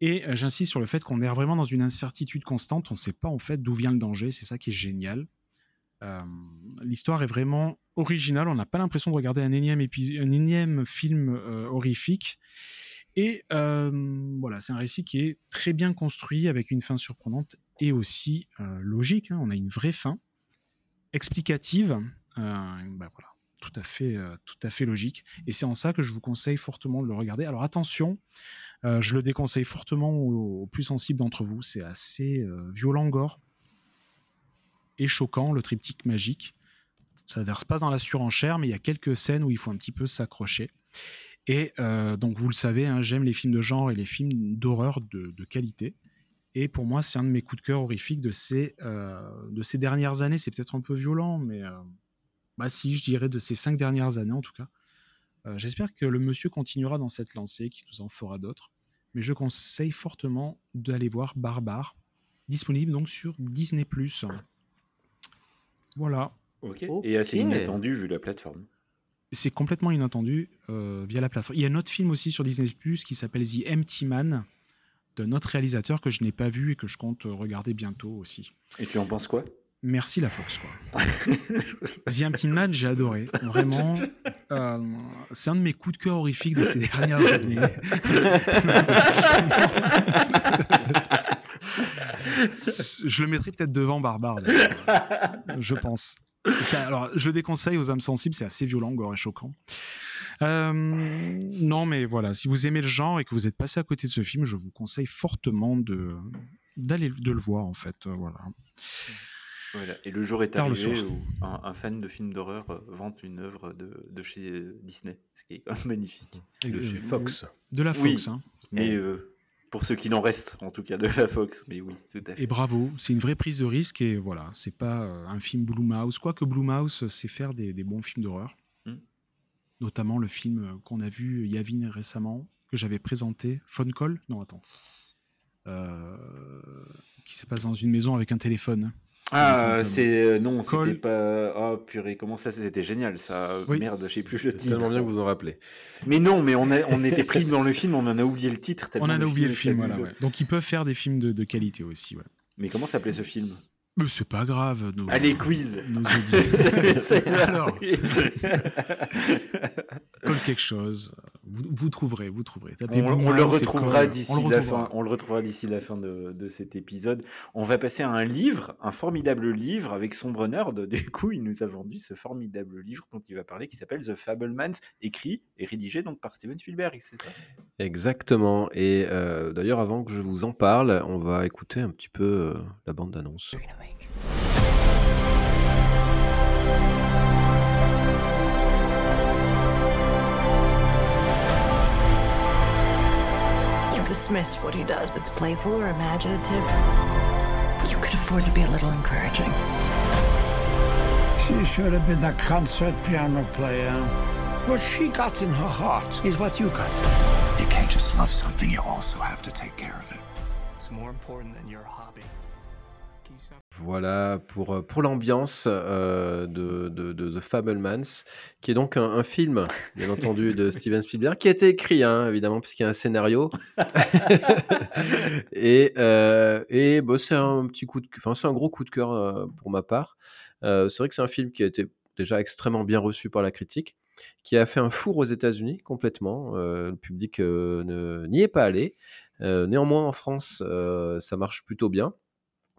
Et euh, j'insiste sur le fait qu'on est vraiment dans une incertitude constante. On ne sait pas en fait d'où vient le danger. C'est ça qui est génial. Euh, L'histoire est vraiment originale. On n'a pas l'impression de regarder un énième, film euh, horrifique. Et euh, voilà, c'est un récit qui est très bien construit avec une fin surprenante et aussi logique. hein. On a une vraie fin explicative. Bah tout à fait, tout à fait logique. Et c'est en ça que je vous conseille fortement de le regarder. Alors attention, je le déconseille fortement aux, plus sensibles d'entre vous. C'est assez violent, gore et choquant, le triptyque magique. Ça ne verse pas dans la surenchère, mais il y a quelques scènes où il faut un petit peu s'accrocher. Et euh, donc, vous le savez, hein, j'aime les films de genre et les films d'horreur de, qualité. Et pour moi, c'est un de mes coups de cœur horrifiques de ces, euh, dernières années. C'est peut-être un peu violent, mais euh, bah si, je dirais de ces cinq dernières années en tout cas. J'espère que le monsieur continuera dans cette lancée, qu'il nous en fera d'autres. Mais je conseille fortement d'aller voir Barbare, disponible donc sur Disney+. Voilà. Ok. Et assez inattendu vu la plateforme. C'est complètement inattendu euh, via la plateforme. Il y a un autre film aussi sur Disney Plus qui s'appelle The Empty Man d'un autre réalisateur que je n'ai pas vu et que je compte regarder bientôt aussi. Et tu en penses quoi? Merci la force quoi. The Empty Man, j'ai adoré. Vraiment, euh, c'est un de mes coups de cœur horrifiques de ces dernières années. je le mettrai peut-être devant Barbare, je pense. Ça, alors, je le déconseille aux âmes sensibles, c'est assez violent, gore et choquant. Euh, non, mais voilà, si vous aimez le genre et que vous êtes passé à côté de ce film, je vous conseille fortement de d'aller de le voir en fait. euh, Voilà. Voilà. Et le jour est Tard arrivé où un, un fan de films d'horreur euh, vante une œuvre de, de chez euh, Disney, ce qui est quand même magnifique. Et, De euh, chez Fox. De la Oui. Fox. hein. Mais euh, pour ceux qui n'en restent, en tout cas de la Fox, mais oui, tout à fait. Et bravo, c'est une vraie prise de risque et voilà, c'est pas un film Blue Mouse. Quoique Blue Mouse, c'est faire des, des bons films d'horreur. Mm. Notamment le film qu'on a vu Yavin récemment, que j'avais présenté, Phone Call Non, attends. Euh, qui se passe dans une maison avec un téléphone. Ah, fantômes. c'est euh, non, c'était pas. Oh purée, comment ça C'était génial, ça. Oui. Merde, je sais plus le titre. tellement bien que vous en rappelez. Mais non, mais on, a, on était pris dans le film, on en a oublié le titre. On en a oublié le film, voilà. ouais. Donc ils peuvent faire des films de, de qualité aussi. Ouais. Mais comment s'appelait ce film? Mais c'est pas grave. Nos, Allez, quiz nos Alors, quelque chose. Vous, vous trouverez, vous trouverez. On, le retrouvera d'ici On le la retrouvera. fin. On le retrouvera d'ici la fin de, de cet épisode. On va passer à un livre, un formidable livre avec Sombre Nerd. Du coup, il nous a vendu ce formidable livre dont il va parler, qui s'appelle The Fablemans, écrit et rédigé donc par Steven Spielberg, c'est ça? Exactement. Et euh, d'ailleurs, avant que je vous en parle, on va écouter un petit peu euh, la bande d'annonce. Dismiss what he does. It's playful or imaginative. You could afford to be a little encouraging. She should have been a concert piano player. What she got in her heart is what you got. You can't just love something, you also have to take care of it. It's more important than your hobby. Voilà pour, euh, pour l'ambiance euh, de, de, de The Fablemans, qui est donc un, un film, bien entendu, de Steven Spielberg, qui a été écrit, hein, évidemment, puisqu'il y a un scénario. et euh, et bah, c'est un petit coup de, enfin, c'est un gros coup de cœur euh, pour ma part. C'est vrai que c'est un film qui a été déjà extrêmement bien reçu par la critique, qui a fait un four aux États-Unis complètement. Le public n'y est pas allé. Néanmoins, en France, ça marche plutôt bien.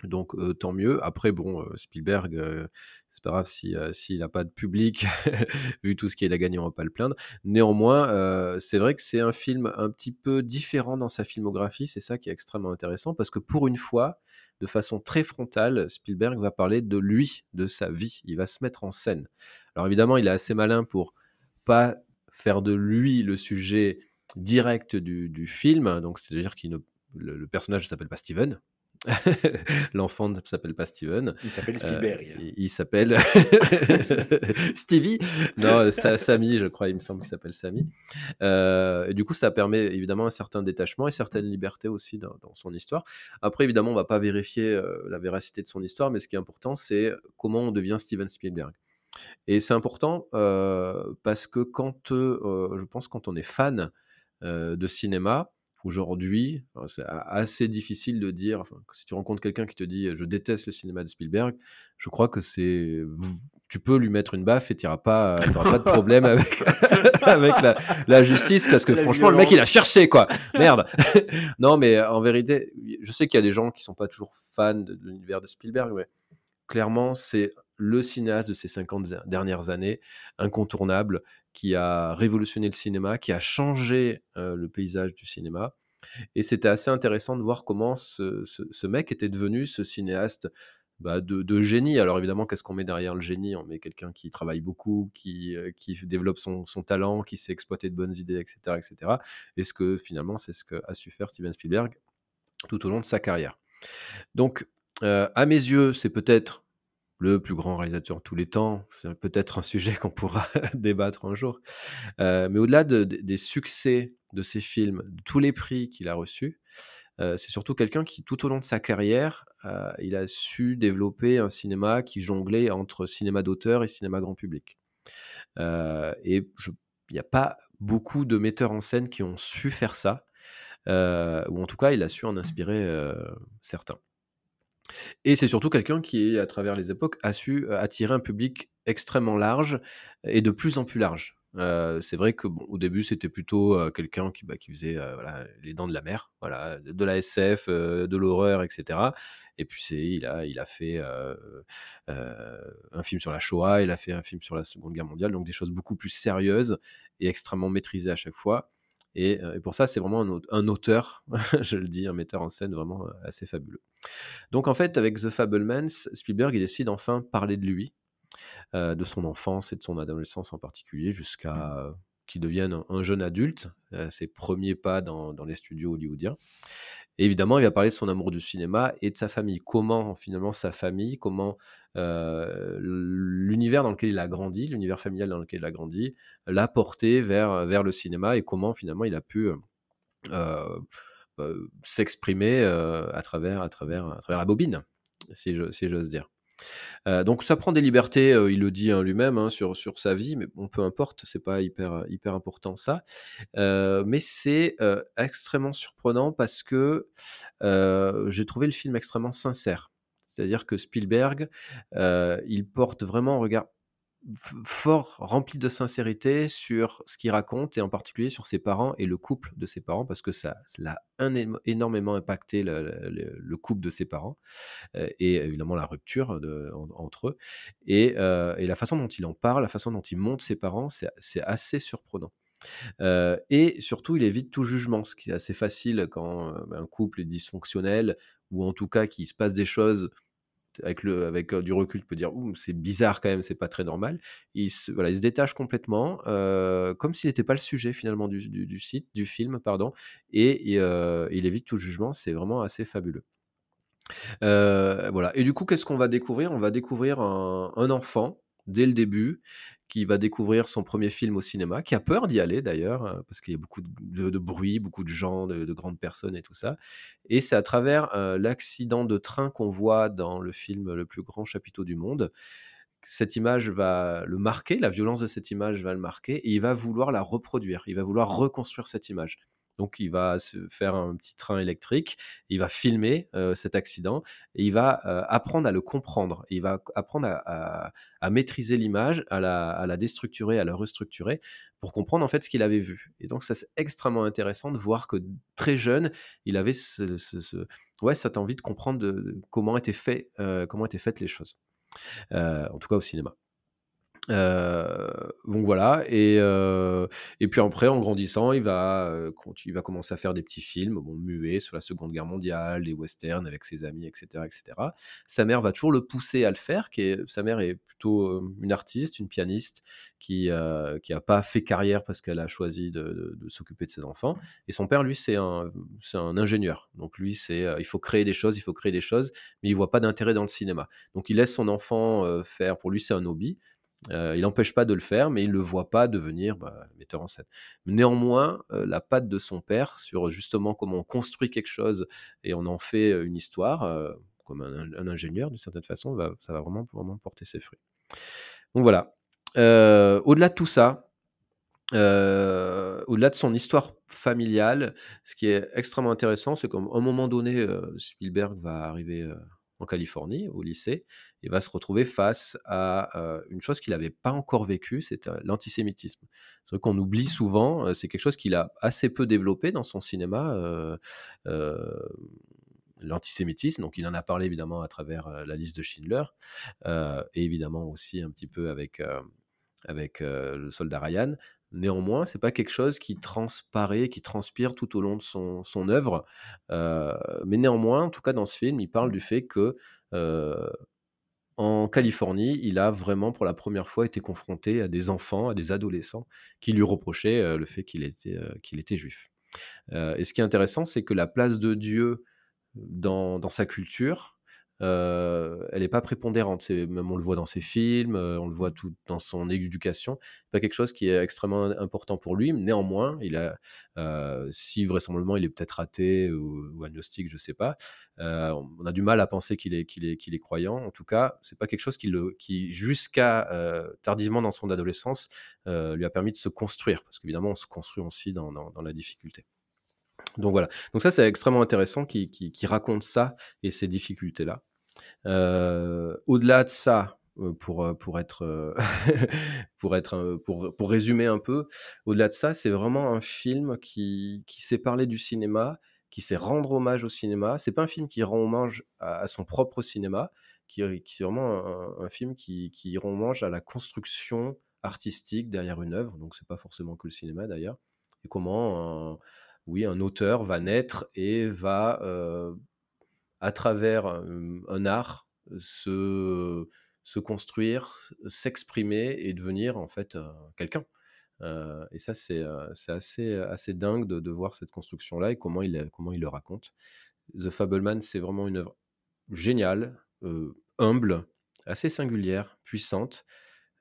Donc tant mieux. Après, bon, Spielberg, euh, c'est pas grave si, s'il n'a pas de public, vu tout ce qu'il a gagné, on va pas le plaindre. Néanmoins, c'est vrai que c'est un film un petit peu différent dans sa filmographie. C'est ça qui est extrêmement intéressant parce que pour une fois, de façon très frontale, Spielberg va parler de lui, de sa vie. Il va se mettre en scène. Alors évidemment, il est assez malin pour pas faire de lui le sujet direct du, film. Donc c'est-à-dire qu'il ne le personnage ne s'appelle pas Steven. L'enfant ne s'appelle pas Steven. Il s'appelle Euh, Spielberg. il, il s'appelle Stevie. Non, Sa- Samy, je crois, il me semble qu'il s'appelle Samy. Euh, et du coup, ça permet évidemment un certain détachement et certaines libertés aussi dans, dans son histoire. Après, évidemment, on va pas vérifier euh, la véracité de son histoire, mais ce qui est important, c'est comment on devient Steven Spielberg. Et c'est important euh, parce que quand, euh, je pense, quand on est fan euh, de cinéma, aujourd'hui, c'est assez difficile de dire, enfin, si tu rencontres quelqu'un qui te dit je déteste le cinéma de Spielberg, je crois que c'est. Tu peux lui mettre une baffe et tu n'auras pas, t'auras pas de problème avec, avec la, la justice parce que La franchement, le mec il a cherché quoi. Merde. non, mais en vérité, je sais qu'il y a des gens qui sont pas toujours fans de, de l'univers de Spielberg, mais clairement, c'est le cinéaste de ces 50 der- dernières années, incontournable, qui a révolutionné le cinéma, qui a changé euh, le paysage du cinéma. Et c'était assez intéressant de voir comment ce, mec était devenu ce cinéaste bah, de, génie. Alors évidemment, qu'est-ce qu'on met derrière le génie? On met quelqu'un qui travaille beaucoup, qui, euh, développe son, son talent, qui sait exploiter de bonnes idées, etc. etc. Et ce que finalement, c'est ce qu'a su faire Steven Spielberg tout au long de sa carrière. Donc, euh, à mes yeux, c'est peut-être le plus grand réalisateur de tous les temps. C'est peut-être un sujet qu'on pourra débattre un jour. Euh, mais au-delà de- de- des succès de ses films, de tous les prix qu'il a reçus, euh, c'est surtout quelqu'un qui, tout au long de sa carrière, euh, il a su développer un cinéma qui jonglait entre cinéma d'auteur et cinéma grand public. Et il n'y a pas beaucoup de metteurs en scène qui ont su faire ça, ou en tout cas, il a su en inspirer certains. Et c'est surtout quelqu'un qui, à travers les époques, a su attirer un public extrêmement large et de plus en plus large. C'est vrai que bon, au début c'était plutôt quelqu'un qui, bah, qui faisait les dents de la mer, voilà, de la SF, de l'horreur, etc. Et puis il a, il a fait un film sur la Shoah, il a fait un film sur la Seconde Guerre mondiale, donc des choses beaucoup plus sérieuses et extrêmement maîtrisées à chaque fois. Et, et pour ça, c'est vraiment un, auteur, je le dis, un metteur en scène vraiment assez fabuleux. Donc en fait, avec The Fablemans, Spielberg, il décide enfin parler de lui, euh, de son enfance et de son adolescence en particulier, jusqu'à qu'il devienne un, jeune adulte, euh, ses premiers pas dans, dans les studios hollywoodiens. Évidemment, il va parler de son amour du cinéma et de sa famille. Comment finalement sa famille, comment euh, l'univers dans lequel il a grandi, l'univers familial dans lequel il a grandi, l'a porté vers, le cinéma et comment finalement il a pu euh, euh, s'exprimer à, travers, la bobine, si j'ose dire. Euh, donc ça prend des libertés, euh, il le dit hein, lui-même hein, sur, sur sa vie, mais bon, peu importe, c'est pas hyper, hyper important ça. Euh, mais c'est extrêmement surprenant parce que j'ai trouvé le film extrêmement sincère. C'est-à-dire que Spielberg, il porte vraiment un regard fort, rempli de sincérité sur ce qu'il raconte et en particulier sur ses parents et le couple de ses parents parce que ça l'a énormément impacté le, couple de ses parents euh, et évidemment la rupture entre eux et, euh, et, la façon dont il en parle, la façon dont il montre ses parents, c'est assez surprenant. Euh, et surtout, il évite tout jugement, ce qui est assez facile quand un couple est dysfonctionnel ou en tout cas qu'il se passe des choses avec, le, avec du recul, tu peux dire c'est bizarre quand même, c'est pas très normal. Il se, voilà, il se détache complètement, comme s'il n'était pas le sujet finalement du, du, site, du film, pardon, et, il évite tout jugement. C'est vraiment assez fabuleux. voilà. Et du coup, qu'est-ce qu'on va découvrir? On va découvrir un, enfant dès le début qui va découvrir son premier film au cinéma, qui a peur d'y aller d'ailleurs, hein, parce qu'il y a beaucoup de, bruit, beaucoup de gens, de, grandes personnes et tout ça. Et c'est à travers euh, l'accident de train qu'on voit dans le film Le plus grand chapiteau du monde. Cette image va le marquer, la violence de cette image va le marquer, et il va vouloir la reproduire, il va vouloir reconstruire cette image. Donc, il va se faire un petit train électrique, il va filmer cet accident et il va apprendre à le comprendre. Il va apprendre à, maîtriser l'image, à la, déstructurer, à la restructurer pour comprendre en fait ce qu'il avait vu. Et donc, ça c'est extrêmement intéressant de voir que très jeune, il avait ouais, cette envie de comprendre fait, comment étaient faites les choses. en tout cas au cinéma. Euh, donc voilà, et, euh, et puis après, en grandissant, il va, euh, il va commencer à faire des petits films, bon, muets sur la Seconde Guerre mondiale, des westerns avec ses amis, etc., etc. Sa mère va toujours le pousser à le faire. Qui est, sa mère est plutôt une artiste, une pianiste, qui n'a qui pas fait carrière parce qu'elle a choisi de, s'occuper de ses enfants. Et son père, lui, c'est un, un ingénieur. Donc lui, c'est il faut créer des choses, il faut créer des choses, mais il voit pas d'intérêt dans le cinéma. Donc il laisse son enfant faire. Pour lui, c'est un hobby. Euh, il n'empêche pas de le faire, mais il ne le voit pas devenir bah, metteur en scène. Néanmoins, euh, la patte de son père sur justement comment on construit quelque chose et on en fait euh, une histoire, comme un, ingénieur d'une certaine façon, ça va vraiment, vraiment porter ses fruits. Donc voilà. au-delà de tout ça, au-delà de son histoire familiale, ce qui est extrêmement intéressant, c'est qu'à un moment donné, Spielberg va arriver en Californie, au lycée, et va se retrouver face à euh, une chose qu'il n'avait pas encore vécue, c'est euh, l'antisémitisme. C'est vrai qu'on oublie souvent, euh, c'est quelque chose qu'il a assez peu développé dans son cinéma, l'antisémitisme. Donc il en a parlé évidemment à travers la liste de Schindler, et évidemment aussi un petit peu avec, avec le soldat Ryan. Néanmoins, c'est pas quelque chose qui transparaît, qui transpire tout au long de son, œuvre. mais néanmoins, en tout cas dans ce film, il parle du fait que en Californie, il a vraiment pour la première fois été confronté à des enfants, à des adolescents qui lui reprochaient le fait qu'il était, juif. et ce qui est intéressant, c'est que la place de Dieu dans sa culture, euh, elle n'est pas prépondérante. Même on le voit dans ses films, euh, on le voit tout dans son éducation. Pas quelque chose qui est extrêmement important pour lui. Néanmoins, il a, euh, si vraisemblablement il est peut-être athée ou, agnostique, je ne sais pas. on a du mal à penser qu'il est, qu'il est, qu'il est croyant. En tout cas, c'est pas quelque chose qui, le, qui jusqu'à tardivement dans son adolescence, lui a permis de se construire. Parce qu'évidemment, on se construit aussi dans, dans la difficulté. Donc voilà. Donc ça, c'est extrêmement intéressant qui, qui, raconte ça et ces difficultés-là. Euh, au-delà de ça, euh, pour, euh, pour être, pour, être pour, pour résumer un peu, au-delà de ça, c'est vraiment un film qui, qui sait parler du cinéma, qui sait rendre hommage au cinéma. C'est pas un film qui rend hommage à, son propre cinéma, qui, qui c'est vraiment un, film qui, qui rend hommage à la construction artistique derrière une œuvre. Donc c'est pas forcément que le cinéma d'ailleurs. et comment un, oui, un auteur va naître et va, à travers un, art, se, se construire, s'exprimer et devenir en fait quelqu'un. Et ça, c'est assez, assez dingue de, de voir cette construction-là et comment il, comment il le raconte. The Fableman, c'est vraiment une œuvre géniale, humble, assez singulière, puissante,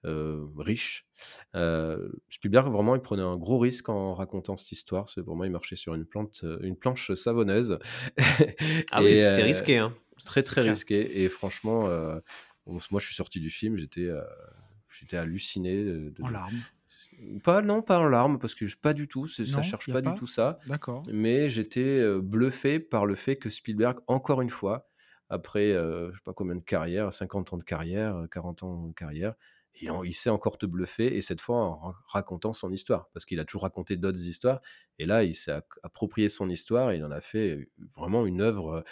euh, riche. Euh, Spielberg, vraiment, il prenait un gros risque en racontant cette histoire. C'est vraiment, il marchait sur une, plante, une planche savonneuse. Ah oui, c'était euh, risqué. Hein. Très, très clair. risqué. Et franchement, euh, moi, je suis sorti du film, j'étais euh, j'étais halluciné. de- de- En larmes. Pas, non, pas en larmes, parce que pas du tout, c'est- ça Non, cherche pas, pas du tout ça. D'accord. Mais j'étais euh, bluffé par le fait que Spielberg, encore une fois, après euh, je sais pas combien de carrière, 50 ans de carrière, euh, 40 ans de carrière, il, en- il sait encore te bluffer, et cette fois en ra- racontant son histoire, parce qu'il a toujours raconté d'autres histoires, et là il s'est approprié son histoire, et il en a fait euh, vraiment une œuvre,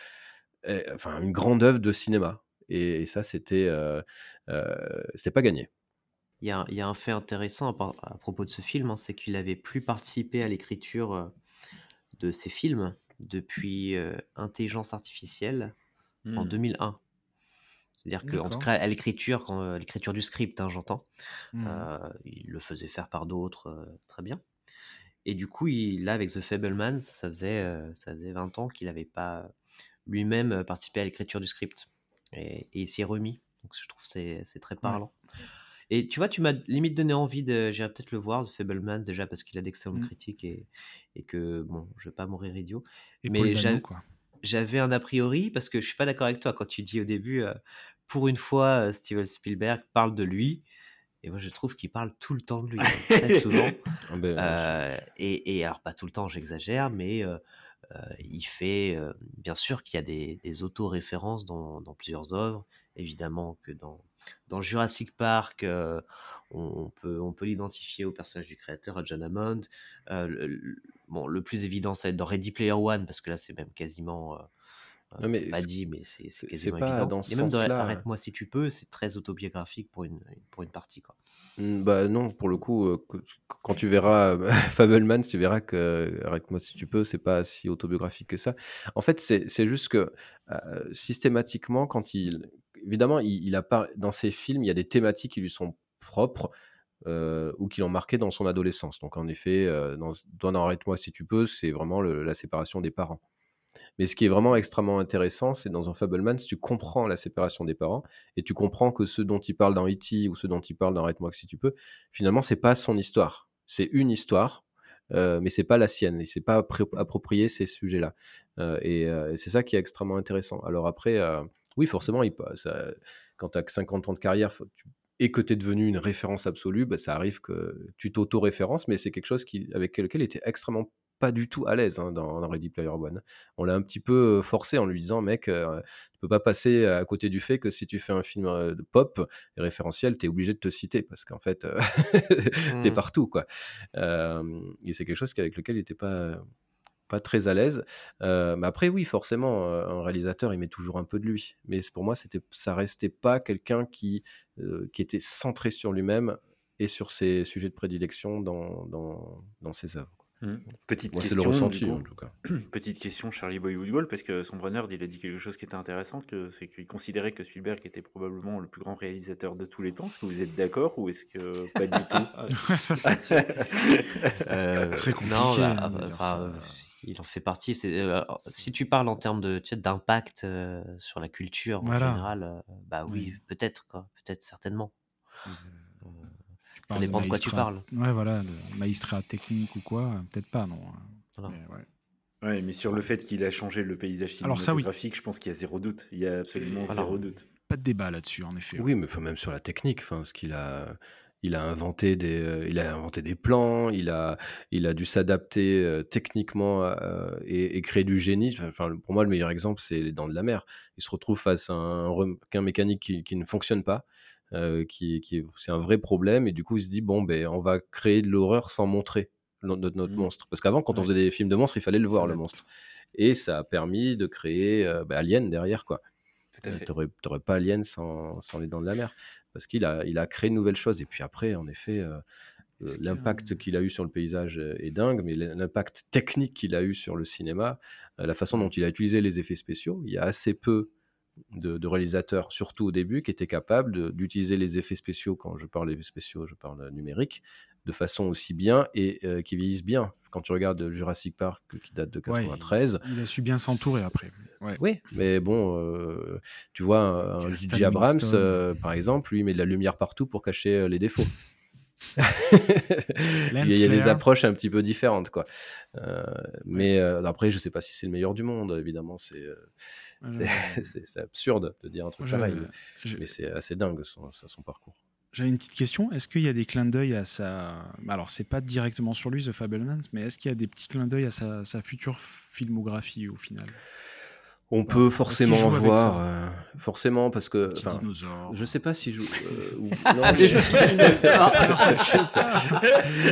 euh, euh, enfin une grande œuvre de cinéma. Et, et ça, c'était euh, euh, c'était pas gagné. Il y a, il y a un fait intéressant à, propos de ce film, hein, c'est qu'il avait plus participé à l'écriture de ses films depuis euh, Intelligence artificielle en Hmm. 2001. C'est-à-dire que, en tout cas, à l'écriture, quand, euh, l'écriture du script, hein, j'entends, Mhm. euh, il le faisait faire par d'autres, euh, très bien. Et du coup, il, là, avec The Fablemans, ça faisait, euh, ça faisait 20 ans qu'il n'avait pas lui-même participé à l'écriture du script. Et, et il s'y est remis. Donc, je trouve que c'est c'est très parlant. Et tu vois, tu m'as limite donné envie de. J'irai peut-être le voir, The Fablemans, déjà parce qu'il a d'excellentes Mm. critiques et, et que, bon, je vais pas mourir idiot. Et Mais Paul Dano, quoi. J'avais un a priori parce que je suis pas d'accord avec toi quand tu dis au début, euh, pour une fois, Steven Spielberg parle de lui. Et moi, je trouve qu'il parle tout le temps de lui, hein, très souvent. Ah ben, Euh, et, et alors, pas tout le temps, j'exagère, mais euh, il fait, bien sûr qu'il y a des, des auto-références dans, dans plusieurs œuvres. Évidemment que dans, dans Jurassic Park, on, on peut, on peut l'identifier au personnage du créateur, à John Hammond. Le- bon, le plus évident, ça va être dans Ready Player One, parce que là, c'est même quasiment... euh, euh, Non, mais c'est pas dit, mais c'est quasiment pas évident. dans ce Et même dans sens-là. Arrête-moi si tu peux, c'est très autobiographique pour une, pour une partie. Quoi. Mm, Bah non, pour le coup, euh, quand tu verras euh, Fablemans, tu verras que Arrête-moi si tu peux, c'est pas si autobiographique que ça. En fait, c'est c'est juste que euh, systématiquement, quand il. Évidemment, il, il a dans ses films, il y a des thématiques qui lui sont propres euh, ou qui l'ont marqué dans son adolescence. Donc, en effet, euh, dans, dans Arrête-moi si tu peux, c'est vraiment la séparation des parents. Mais ce qui est vraiment extrêmement intéressant, c'est dans un Fableman, tu comprends la séparation des parents et tu comprends que ce dont il parle dans E.T. ou ce dont il parle dans Arrête-moi si tu peux, finalement, c'est pas son histoire. C'est une histoire, euh, mais c'est pas la sienne. Il s'est pas appro- approprié ces sujets-là. Euh, et euh, et c'est ça qui est extrêmement intéressant. Alors après, oui, forcément, quand tu as 50 ans de carrière faut- tu- et que tu es devenu une référence absolue, bah, ça arrive que tu t'auto-références, mais c'est quelque chose qui, avec lequel il était extrêmement pas du tout à l'aise hein, dans, dans Ready Player One. On l'a un petit peu forcé en lui disant, mec, euh, tu peux pas passer à côté du fait que si tu fais un film euh, de pop référentiel, tu es obligé de te citer parce qu'en fait, euh, t'es Mm. partout, quoi. Et c'est quelque chose avec lequel il était pas pas très à l'aise. Mais après, oui, forcément, un réalisateur, il met toujours un peu de lui. Mais pour moi, c'était, ça restait pas quelqu'un qui, était centré sur lui-même et sur ses sujets de prédilection dans ses œuvres. Hmm. Petite Moi, c'est question. le ressenti, coup. en tout cas. Petite question, Charlie Boy Woodwall, parce que son Brunner, il a dit quelque chose qui était intéressant, que c'est qu'il considérait que Spielberg était probablement le plus grand réalisateur de tous les temps. Est-ce que vous êtes d'accord ou est-ce que pas du tout Euh, Très compliqué, non, bah, euh, il en fait partie. C'est, euh, si tu parles en termes de, tu sais, d'impact euh, sur la culture en général, euh, bah oui, Oui. peut-être, quoi. Peut-être, certainement. Ça dépend de quoi tu parles. Ouais, voilà, de technique ou quoi, peut-être pas, non. Voilà. Mais ouais. Ouais, mais sur le fait qu'il a changé le paysage Alors ça, oui. cinématographique, je pense qu'il y a zéro doute. Il y a absolument Voilà. zéro doute. Pas de débat là-dessus, en effet. Oui, mais enfin, même sur la technique, enfin, ce qu'il a, il a inventé des, euh, il a inventé des plans, il a, il a dû s'adapter euh, techniquement euh, et, et créer du génie. Enfin, pour moi, le meilleur exemple, c'est les Dents de la Mer. Il se retrouve face à un requin mécanique qui, qui ne fonctionne pas, euh, qui, qui, c'est un vrai problème, et du coup, il se dit bon, ben, on va créer de l'horreur sans montrer notre, notre Mm. monstre. Parce qu'avant, quand on faisait des films de monstres, il fallait le voir le monstre, et ça a permis de créer euh, ben, Alien derrière, quoi. Tu n'aurais pas Alien sans, sans les dents de la mer. Parce qu'il a, il a créé de nouvelles choses. Et puis après, en effet, euh, euh, l'impact qu'il a eu sur le paysage euh, est dingue, mais l'impact technique qu'il a eu sur le cinéma, euh, la façon dont il a utilisé les effets spéciaux, il y a assez peu de, de réalisateurs, surtout au début, qui étaient capables d'utiliser les effets spéciaux, quand je parle d'effets spéciaux, je parle numérique, de façon aussi bien et euh, qui vieillissent bien. Quand tu regardes Jurassic Park, qui date de Ouais, 93, il a su bien s'entourer après. Ouais. oui, mais bon, euh, tu vois, un, un J.J. Abrams, euh, par exemple, lui, met de la lumière partout pour cacher euh, les défauts. Il y a des approches un petit peu différentes, quoi. Euh, mais euh, après, je sais pas si c'est le meilleur du monde, évidemment, c'est euh, absurde de dire un truc je- pareil, mais- je- mais c'est assez dingue son, son son parcours. J'avais une petite question. Est-ce qu'il y a des clins d'œil à sa. Alors, c'est pas directement sur lui, The Fablemans, mais est-ce qu'il y a des petits clins d'œil à sa, sa future filmographie au final? On peut forcément joue avec voir, ça euh, forcément, parce que. Je sais pas si je. euh, ou- Ah, non, des dinosaures.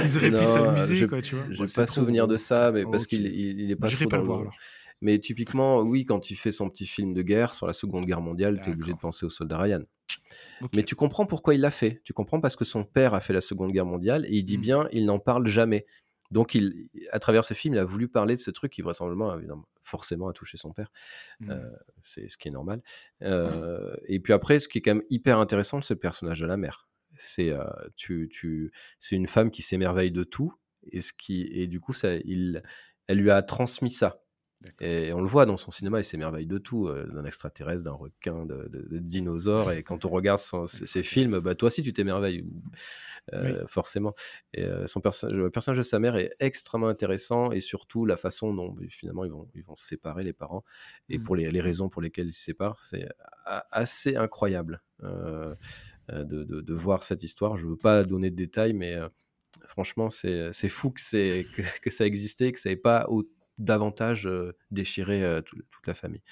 Ils auraient pu s'amuser, je- quoi, tu vois. J'ai pas souvenir de ça, mais Oh, parce qu'il il, il est pas trop pas dans le voir, alors. Mais typiquement, oui, quand il fait son petit film de guerre sur la Seconde Guerre mondiale, tu es obligé de penser au soldat Ryan. Mais tu comprends pourquoi il l'a fait. Tu comprends parce que son père a fait la Seconde Guerre mondiale et il dit Mm. bien, il n'en parle jamais. Donc, il, à travers ce film, il a voulu parler de ce truc qui vraisemblablement, évidemment, forcément, a touché son père. Mm. Euh, c'est ce qui est normal. Euh, et puis après, ce qui est quand même hyper intéressant de ce personnage de la mère, c'est euh, tu, tu, c'est une femme qui s'émerveille de tout et ce qui et du coup, ça, il, elle lui a transmis ça. Et on le voit dans son cinéma, il s'émerveille de tout, euh, d'un extraterrestre, d'un requin, de, de, de dinosaures. Et quand on regarde son- ses, ses films, bah, toi aussi tu t'émerveilles, euh, forcément. Et euh, son perso- le personnage de sa mère est extrêmement intéressant et surtout la façon dont bah, finalement ils vont, ils vont se séparer, les parents, et Mm. pour les, les raisons pour lesquelles ils se séparent, c'est assez incroyable de, voir cette histoire. Je veux pas donner de détails, mais franchement, c'est fou que, que, que ça existait, que ça n'ait pas au- davantage euh, euh, tout- toute la famille.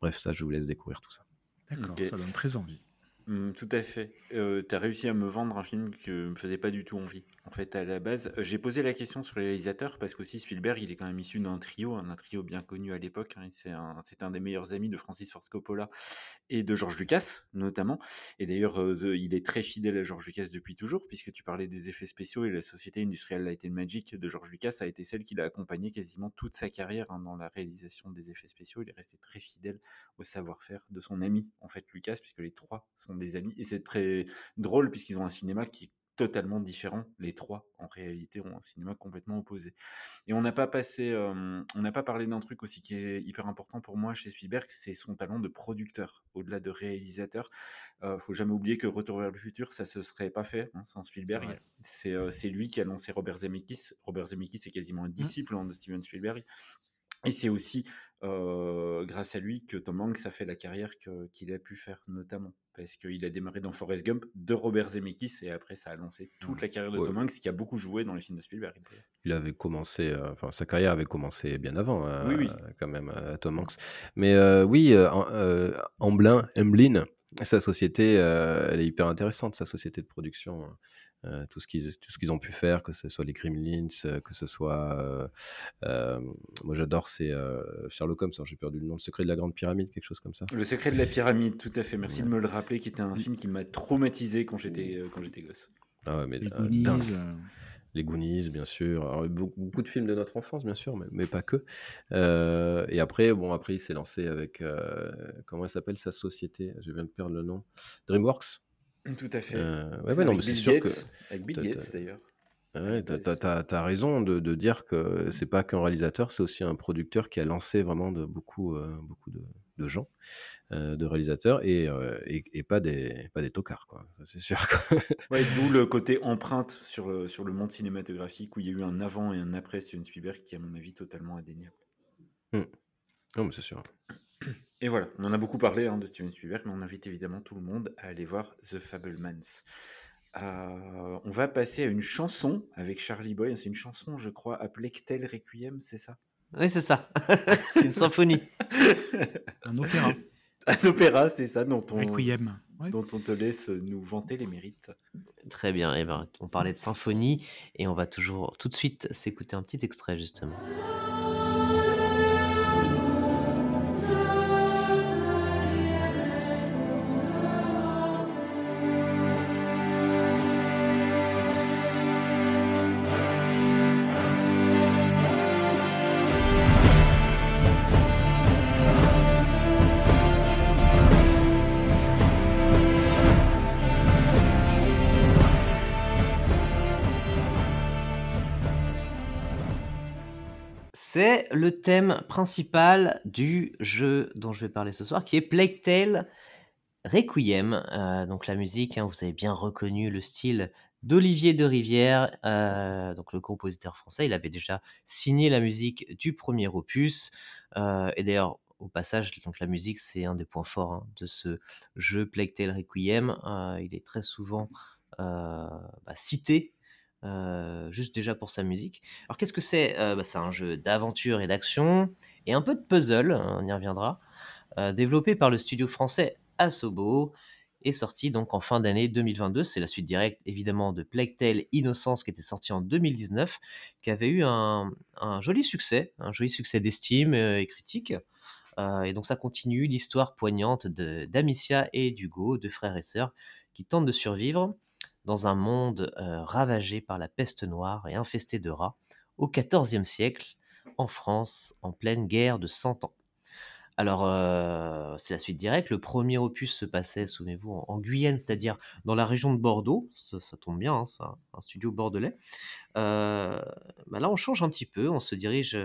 Bref, ça, je vous laisse découvrir tout ça. D'accord, ça donne très envie. Mm, tout à fait. Euh, tu as réussi à me vendre un film qui me faisait pas du tout envie. En fait, à la base, euh, j'ai posé la question sur les réalisateurs parce qu'aussi Spielberg, il est quand même issu d'un trio, un, trio bien connu à l'époque. hein, c'est un, des meilleurs amis de Francis Ford Coppola et de George Lucas, notamment. Et d'ailleurs, euh, il est très fidèle à George Lucas depuis toujours, puisque tu parlais des effets spéciaux et la société industrielle Light and Magic de George Lucas a été celle qui l'a accompagné quasiment toute sa carrière hein, dans la réalisation des effets spéciaux. Il est resté très fidèle au savoir-faire de son ami, en fait, Lucas, puisque les trois sont des amis. Et c'est très drôle, puisqu'ils ont un cinéma qui totalement différent. Les trois, en réalité, ont un cinéma complètement opposé. Et on n'a pas passé, euh, on n'a pas parlé d'un truc aussi qui est hyper important pour moi chez Spielberg, c'est son talent de producteur, au-delà de réalisateur. Euh, faut jamais oublier que Retour vers le futur, ça se serait pas fait hein, sans Spielberg. Ouais. C'est euh, lui qui a lancé Robert Zemeckis. Robert Zemeckis est quasiment un disciple hein, de Steven Spielberg. Et c'est aussi grâce à lui que Tom Hanks a fait la carrière qu'il a pu faire, notamment. Parce qu'il a démarré dans Forrest Gump de Robert Zemeckis et après ça a lancé toute la carrière de Ouais. Tom Hanks qui a beaucoup joué dans les films de Spielberg. Il avait commencé, euh, enfin sa carrière avait commencé bien avant, euh, Oui, oui. quand même, euh, Tom Hanks. Mais euh, oui, Amblin, Emblin, sa société, elle est hyper intéressante, sa société de production. Hein. Euh, tout ce qu'ils tout ce qu'ils ont pu faire, que ce soit les Gremlins, euh, que ce soit, euh, euh, moi j'adore, c'est euh, Sherlock Holmes. alors J'ai perdu le nom, le secret de la grande pyramide, quelque chose comme ça. Le secret de la pyramide, tout à fait. Merci de me le rappeler, qui était un film qui m'a traumatisé quand j'étais quand j'étais gosse. Ah ouais, mais Les euh, Goonies, dingue. euh, Les Goonies, bien sûr. Alors, beaucoup, beaucoup de films de notre enfance, bien sûr, mais, mais pas que. Euh, et après, bon, après, il s'est lancé avec euh, comment elle s'appelle sa société? Je viens de perdre le nom. DreamWorks? Tout à fait. Euh, ouais, ouais, non, Avec mais c'est Bill sûr Gates, que avec Bill Gates, d'ailleurs. Ouais, t'as, t'as raison de, de dire que c'est pas qu'un réalisateur, c'est aussi un producteur qui a lancé vraiment de beaucoup, euh, beaucoup de, de gens, euh, de réalisateurs, et, euh, et, et pas des, pas des tocards, quoi. C'est sûr. Ouais, d'où le côté empreinte sur le, sur le monde cinématographique où il y a eu un avant et un après Steven Spielberg qui à mon avis totalement indéniable. Hmm. Non, mais c'est sûr. Et voilà, on en a beaucoup parlé hein, de Steven Spielberg, mais on invite évidemment tout le monde à aller voir The Fablemans. Euh, on va passer à une chanson avec Charlie Boy. C'est une chanson, je crois, appelée Ctel Requiem, c'est ça? Oui, c'est ça. c'est une symphonie. Un opéra. Un opéra, c'est ça, dont on, Requiem. Ouais. dont on te laisse nous vanter les mérites. Très bien. Eh ben, on parlait de symphonie et on va toujours tout de suite s'écouter un petit extrait justement. Le thème principal du jeu dont je vais parler ce soir, qui est Plague Tale Requiem. Euh, donc la musique, hein, vous avez bien reconnu le style d'Olivier de Rivière, euh, donc le compositeur français. Il avait déjà signé la musique du premier opus. Euh, et d'ailleurs, au passage, la musique, c'est un des points forts hein, de ce jeu Plague Tale Requiem. Il est très souvent bah, cité. Euh, juste déjà pour sa musique. Alors qu'est-ce que c'est Euh, bah, C'est un jeu d'aventure et d'action et un peu de puzzle, hein, on y reviendra, euh, développé par le studio français Asobo et sorti donc en fin d'année 2022. C'est la suite directe évidemment de Plague Tale Innocence qui était sorti en 2019, qui avait eu un, un joli succès, un joli succès d'estime et critique. Et donc ça continue l'histoire poignante d'Amicia et d'Hugo, deux frères et sœurs, qui tentent de survivre dans un monde ravagé par la peste noire et infesté de rats au XIVe siècle, en France, en pleine guerre de 100 ans. Alors, c'est la suite directe. Le premier opus se passait, souvenez-vous, en, en Guyane, c'est-à-dire dans la région de Bordeaux. Ça, ça tombe bien, hein, c'est un, studio bordelais. Bah là, on change un petit peu. On se dirige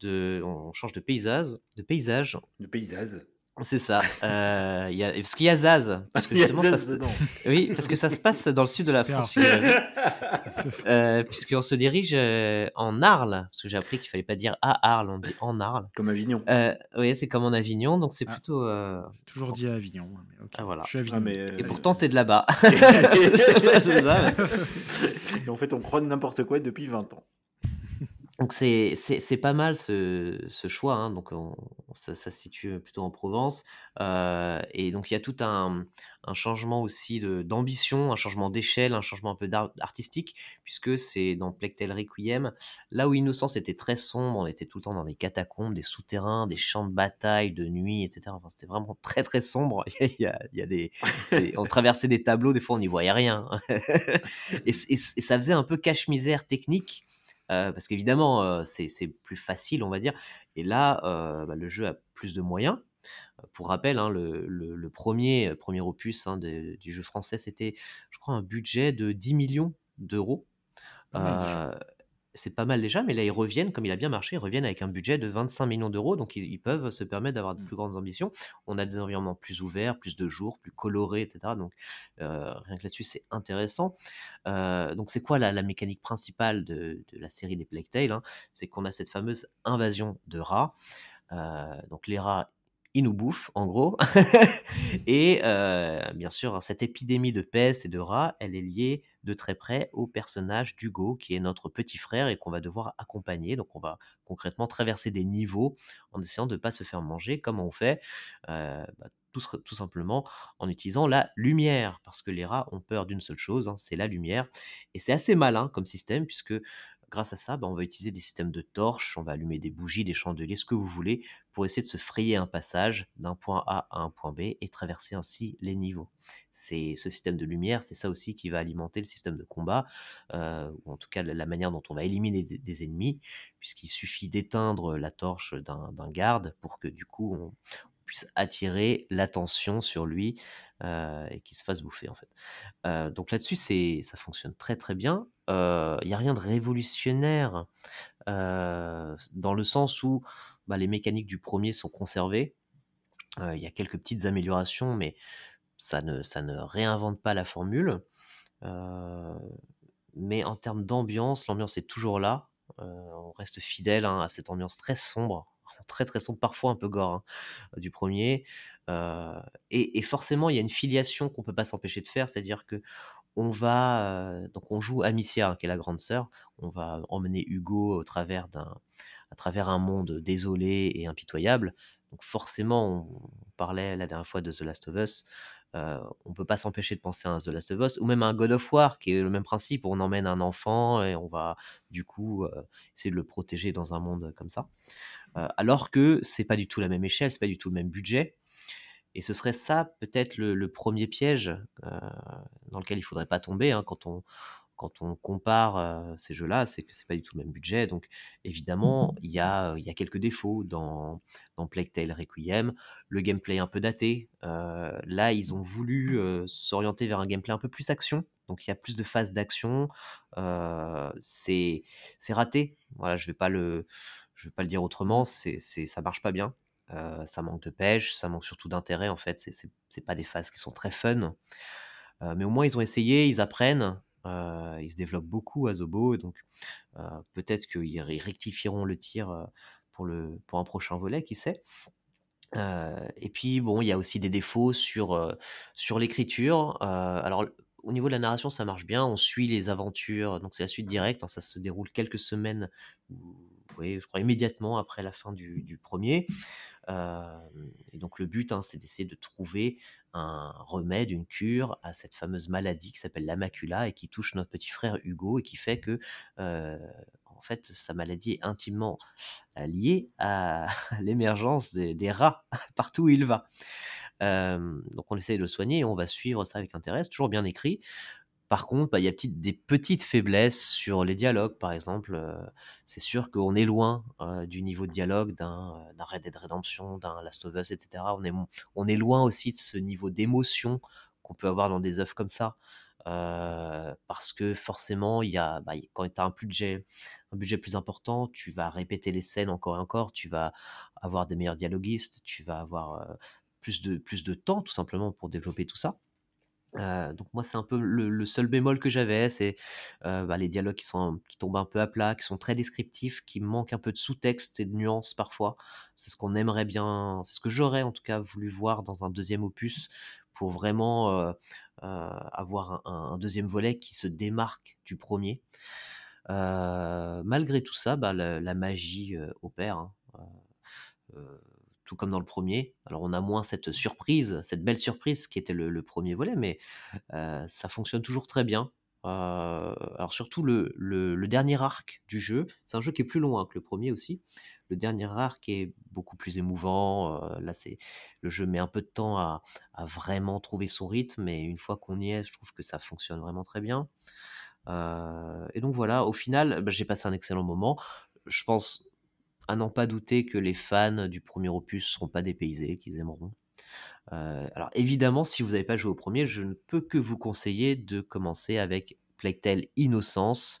de, on change de paysage, de paysage. De paysage. C'est ça. Euh, il y a, parce qu'il y a Zaz. Parce que justement, ça se-. Oui, parce que ça se passe dans le sud de la France. Euh, puisqu'on se dirige euh, en Arles, parce que j'ai appris qu'il fallait pas dire à Arles, on dit en Arles. Comme Avignon. Euh, oui, c'est comme en Avignon, donc c'est plutôt. euh, Toujours dit à Avignon. mais ok. Ah, voilà. Je suis Avignon. Ah, mais, euh, Et pourtant, t'es de là-bas. c'est ça. Et en fait, on croit de n'importe quoi depuis 20 ans. Donc c'est pas mal ce, ce choix, hein. donc on- ça, ça se situe plutôt en Provence. Et donc il y a tout un, un changement aussi de- d'ambition, un changement d'échelle, un changement un peu artistique, puisque c'est dans Tale Requiem, là où Innocence était très sombre, on était tout le temps dans des catacombes, des souterrains, des champs de bataille, de nuit, etc. Enfin, c'était vraiment très très sombre. il y a, il y a des, on traversait des tableaux, des fois on n'y voyait rien. c- et ça faisait un peu cache-misère technique. Euh, parce qu'évidemment, euh, c'est plus facile, on va dire. Et là, euh, bah, le jeu a plus de moyens. Pour rappel, hein, le, le- le premier, premier opus hein, de- du jeu français, c'était, je crois, un budget de 10 millions d'euros. C'est pas mal déjà, mais là, ils reviennent, comme il a bien marché, ils reviennent avec un budget de 25 millions d'euros, donc ils, ils peuvent se permettre d'avoir de plus grandes ambitions. On a des environnements plus ouverts, plus de jours, plus colorés, etc. Donc, euh, rien que là-dessus, c'est intéressant. Euh, donc, c'est quoi la, la mécanique principale de, de la série des Plague Tale hein? C'est qu'on a cette fameuse invasion de rats. Euh, donc, les rats, ils nous bouffent, en gros. et euh, bien sûr, cette épidémie de peste et de rats, elle est liée de très près au personnage d'Hugo, qui est notre petit frère et qu'on va devoir accompagner. Donc, on va concrètement traverser des niveaux en essayant de ne pas se faire manger. Comment on fait Euh, bah, tout simplement en utilisant la lumière, parce que les rats ont peur d'une seule chose, hein, c'est la lumière. Et c'est assez malin comme système, puisque grâce à ça, bah, on va utiliser des systèmes de torches, on va allumer des bougies, des chandeliers, ce que vous voulez, pour essayer de se frayer un passage d'un point A à un point B et traverser ainsi les niveaux. C'est ce système de lumière, c'est ça aussi qui va alimenter le système de combat, euh, ou en tout cas la, manière dont on va éliminer des, ennemis, puisqu'il suffit d'éteindre la torche d'un garde pour que du coup on, puisse attirer l'attention sur lui euh, et qu'il se fasse bouffer en fait. Euh, donc là-dessus, ça fonctionne très très bien. Il n'y a rien de révolutionnaire euh, dans le sens où bah, les mécaniques du premier sont conservées. Il y a quelques petites améliorations, mais ça ne, ne réinvente pas la formule. Euh, mais en termes d'ambiance, l'ambiance est toujours là. Euh, on reste fidèle hein, à cette ambiance très sombre, très très sombre, parfois un peu gore hein, du premier. Euh, et, et forcément, il y a une filiation qu'on peut pas s'empêcher de faire, c'est-à-dire que on va donc on joue Amicia, hein, qui est la grande sœur. On va emmener Hugo au travers d'un à travers un monde désolé et impitoyable. Donc forcément, on, parlait la dernière fois de The Last of Us. On peut pas s'empêcher de penser à un The Last of Us ou même à un God of War qui est le même principe. On emmène un enfant et on va du coup essayer de le protéger dans un monde comme ça. Alors que c'est pas du tout la même échelle, c'est pas du tout le même budget. Et ce serait ça peut-être le, le premier piège euh, dans lequel il faudrait pas tomber hein, quand on quand on compare euh, ces jeux-là, c'est que c'est pas du tout le même budget. Donc évidemment, il y a, il y a quelques défauts dans, dans Plague Tale Requiem. Le gameplay un peu daté. Euh, là, ils ont voulu s'orienter vers un gameplay un peu plus action. Donc il y a plus de phases d'action. C'est c'est raté. Voilà, je vais pas le je vais pas le dire autrement. C'est c'est ça marche pas bien. Ça manque de pêche, ça manque surtout d'intérêt en fait. C'est pas des phases qui sont très fun. Mais au moins ils ont essayé, ils apprennent. Ils se développent beaucoup à Zobo, donc peut-être qu'ils rectifieront le tir pour, le, pour un prochain volet, qui sait. Et puis bon, il y a aussi des défauts sur, sur l'écriture. Alors au niveau de la narration, ça marche bien. On suit les aventures, donc c'est la suite directe. hein, ça se déroule quelques semaines, ou- oui, je crois immédiatement après la fin du premier. Et donc le but, hein, c'est d'essayer de trouver un remède, une cure à cette fameuse maladie qui s'appelle la macula et qui touche notre petit frère Hugo et qui fait que, en fait, sa maladie est intimement liée à l'émergence des, rats partout où il va. Donc on essaye de le soigner et on va suivre ça avec intérêt. C'est toujours bien écrit. Par contre, bah, il y a des petites faiblesses sur les dialogues, par exemple. euh, c'est sûr qu'on est loin euh, du niveau de dialogue d'un euh, d'un Red Dead Redemption, d'un Last of Us, etc. On est, loin aussi de ce niveau d'émotion qu'on peut avoir dans des œuvres comme ça. parce que forcément, y a, bah, quand tu as un budget, un budget plus important, tu vas répéter les scènes encore et encore, tu vas avoir des meilleurs dialoguistes, tu vas avoir plus de temps tout simplement pour développer tout ça. Euh, donc moi c'est un peu le, seul bémol que j'avais, c'est euh, bah, les dialogues qui tombent un peu à plat, qui sont très descriptifs, qui manquent un peu de sous-texte et de nuances parfois. C'est ce qu'on aimerait bien, c'est ce que j'aurais en tout cas voulu voir dans un deuxième opus pour vraiment euh, avoir un, deuxième volet qui se démarque du premier. Malgré tout ça, bah, la, magie opère. hein. Tout comme dans le premier. Alors on a moins cette surprise, cette belle surprise qui était le, premier volet, mais euh, ça fonctionne toujours très bien. Euh, alors surtout le, dernier arc du jeu, c'est un jeu qui est plus long hein, que le premier aussi. Le dernier arc est beaucoup plus émouvant. euh, là, c'est le jeu met un peu de temps à, vraiment trouver son rythme, mais une fois qu'on y est, je trouve que ça fonctionne vraiment très bien. Et donc voilà, au final, bah, j'ai passé un excellent moment. Je pense à n'en pas douter que les fans du premier opus seront pas dépaysés, qu'ils aimeront. Euh, alors évidemment, si vous n'avez pas joué au premier, je ne peux que vous conseiller de commencer avec Plague Innocence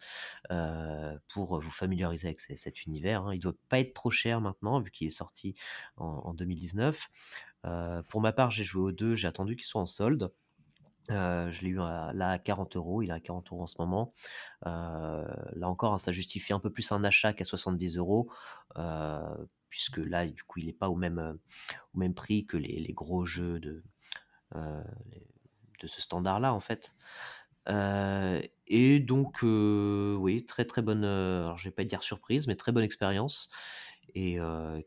euh, pour vous familiariser avec cet univers. hein. Il doit pas être trop cher maintenant vu qu'il est sorti en, en 2019. Euh, pour ma part, j'ai joué aux deux, j'ai attendu qu'il soit en solde. Je l'ai eu là à 40 euros, il est à 40 euros en ce moment. Là encore, hein, ça justifie un peu plus un achat qu'à 70 euros, puisque là, du coup, il n'est pas au même, au même prix que les, gros jeux de, de ce standard-là, en fait. Et donc, oui, très très bonne, alors je vais pas dire surprise, mais très bonne expérience. Et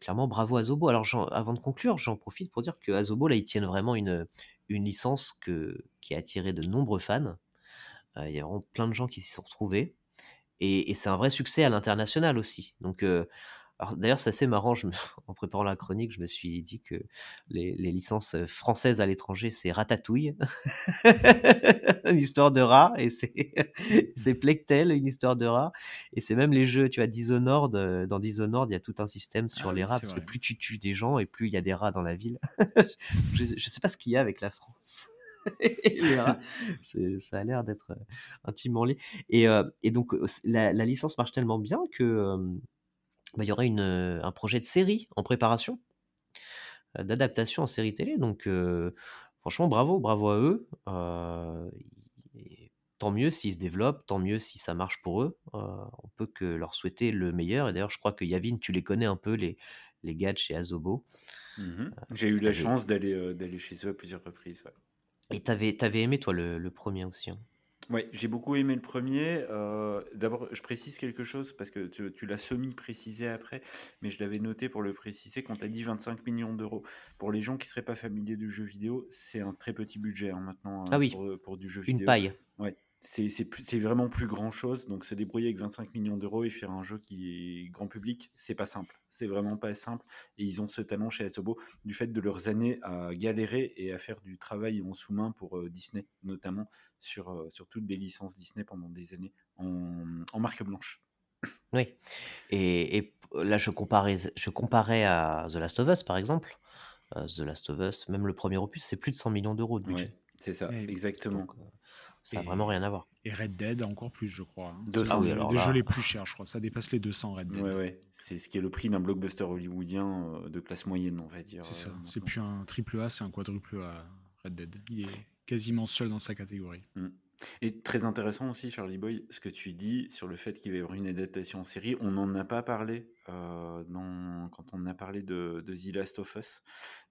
clairement, bravo à Zobo. Alors, avant de conclure, j'en profite pour dire que Azobo, là, ils tiennent vraiment une, une licence qui a attiré de nombreux fans. Euh, Il y a vraiment plein de gens qui s'y sont retrouvés. Et, c'est un vrai succès à l'international aussi. Donc, euh, d'ailleurs, c'est assez marrant. Je me- en préparant la chronique, je me suis dit que les, les licences françaises à l'étranger, c'est Ratatouille, une histoire de rat, et c'est Tale, une histoire de rat. Et c'est même les jeux, tu vois, Dishonored. euh, Dans Dishonored, il y a tout un système sur Ah les rats, parce que plus tu tues des gens et plus il y a des rats dans la ville. je, je sais pas ce qu'il y a avec la France. Ça a l'air d'être euh, intimement lié. Et, euh, et donc, euh, la licence marche tellement bien que bah, il y aurait une, un projet de série en préparation, d'adaptation en série télé. Donc, euh, franchement, bravo, bravo à eux. Euh, et tant mieux s'ils se développent, tant mieux si ça marche pour eux. Euh, on peut que leur souhaiter le meilleur. Et d'ailleurs, je crois que Yavin, tu les connais un peu, les, les gars de chez Azobo. Mhm. J'ai eu la chance d'aller d'aller chez eux à plusieurs reprises. ouais. Et t'avais, t'avais aimé, toi, le, le premier aussi. hein? Ouais, j'ai beaucoup aimé le premier. Euh, D'abord, je précise quelque chose parce que tu, tu l'as semi-précisé après, mais je l'avais noté pour le préciser quand tu as dit 25 millions d'euros. Pour les gens qui seraient pas familiers du jeu vidéo, c'est un très petit budget hein, maintenant Ah oui, pour, pour du jeu une vidéo. paille. Ouais, c'est vraiment plus grand chose. Donc se débrouiller avec 25 millions d'euros et faire un jeu qui est grand public, c'est pas simple. C'est vraiment pas simple. Et ils ont ce talent chez Asobo du fait de leurs années à galérer et à faire du travail en sous-main pour euh, Disney, notamment sur, euh, sur toutes les licences Disney pendant des années en, en marque blanche. Oui. Et, là, je comparais, je comparais à The Last of Us, par exemple. Euh, The Last of Us, même le premier opus, c'est plus de 100 millions d'euros de budget. Ouais, c'est ça, Eh exactement. Donc, euh, Ça a Et- vraiment rien à voir. Et Red Dead encore plus, je crois. hein. 200. C'est Ah oui, un alors des là- jeux les plus chers, je crois. Ça dépasse les 200 Red Dead. Ouais, ouais. C'est ce qui est le prix d'un blockbuster hollywoodien euh, de classe moyenne, on va dire. C'est ça. euh, C'est plus un triple A, c'est un quadruple A Red Dead. Il est quasiment seul dans sa catégorie. Et très intéressant aussi, Charlie Boy, ce que tu dis sur le fait qu'il va y avoir une adaptation en série. On n'en a pas parlé euh, dans, quand on a parlé de, de The Last of Us.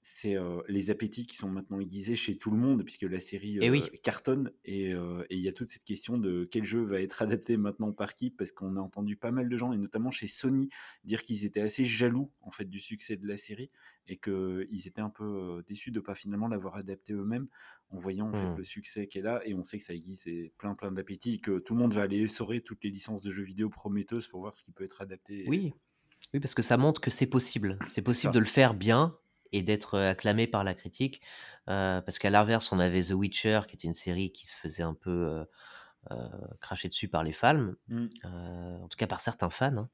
C'est euh, les appétits qui sont maintenant aiguisés chez tout le monde, puisque la série Eh euh, oui. cartonne. Et euh, il y a toute cette question de quel jeu va être adapté maintenant par qui, parce qu'on a entendu pas mal de gens, et notamment chez Sony, dire qu'ils étaient assez jaloux en fait du succès de la série et qu'ils étaient un peu euh, déçus de pas finalement l'avoir adapté eux-mêmes en voyant en fait, Hmm. le succès qu'elle a et on sait que ça aiguise plein plein d'appétit que tout le monde va aller essorer toutes les licences de jeux vidéo prometteuses pour voir ce qui peut être adapté Oui. Oui, parce que ça montre que c'est possible. C'est possible de le faire bien et d'être euh, acclamé par la critique. Euh, parce qu'à l'inverse, on avait The Witcher, qui était une série qui se faisait un peu euh, cracher dessus par les fans, Mm. euh, en tout cas par certains fans.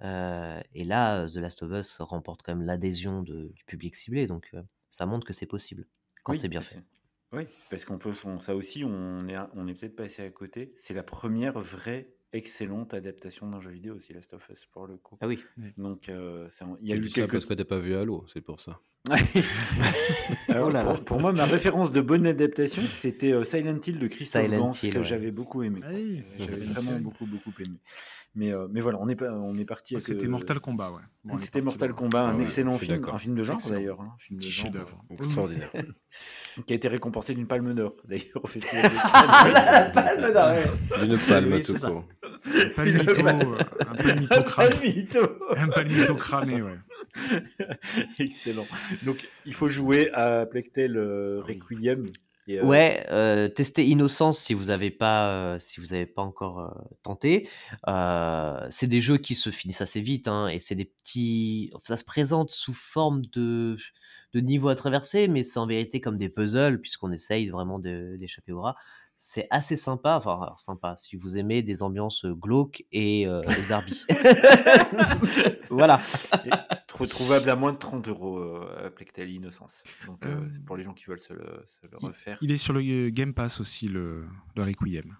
hein. Et là, The Last of Us remporte quand même l'adhésion du public ciblé, donc ça montre que c'est possible quand Oui, c'est bien fait. Oui, parce qu'on peut, on- ça aussi, on est, on est peut-être passé à côté. C'est la première vraie excellente adaptation d'un jeu vidéo aussi, Last of Us pour le coup. Ah oui. Donc euh, il y a eu quelques parce que t'as pas vu Halo, c'est pour ça. Alors, Oh là là. pour, pour moi, ma référence de bonne adaptation, c'était euh, Silent Hill de Christophe Silent Gans, Hill, que ouais. j'avais beaucoup aimé. Ah oui, J'avais vraiment beaucoup, beaucoup aimé. Mais, euh, mais voilà, on est, pas, on est parti Ah, avec, C'était euh, Mortal Kombat, ouais. Bon, C'était Mortal Kombat, un Ah ouais, excellent film, un film de genre d'ailleurs, hein, un film de genre, chef-d'œuvre. Extraordinaire. euh, qui a été récompensé d'une Palme d'Or d'ailleurs au festival de la palme d'or, ouais. Une palme tout court. Un palmito, euh, un palmito cramé. Un palmito cramé, ouais. Excellent. Donc il faut jouer à Plectel euh, Ah. Requiem. Et, euh, Ouais, euh, testez Innocence si vous n'avez pas, euh, si vous avez pas encore tenté. C'est des jeux qui se finissent assez vite, hein, et c'est des petits. Ça se présente sous forme de, de niveaux à traverser, mais c'est en vérité comme des puzzles puisqu'on essaye vraiment d'échapper au rat. C'est assez sympa, enfin alors, sympa si vous aimez des ambiances glauques et euh, zarbi. voilà. et retrouvable à moins de 30 euros euh, Plectel Innocence. Donc euh, Euh, c'est pour les gens qui veulent se le, se le Il, refaire. il est sur le euh, Game Pass aussi, le, le Requiem.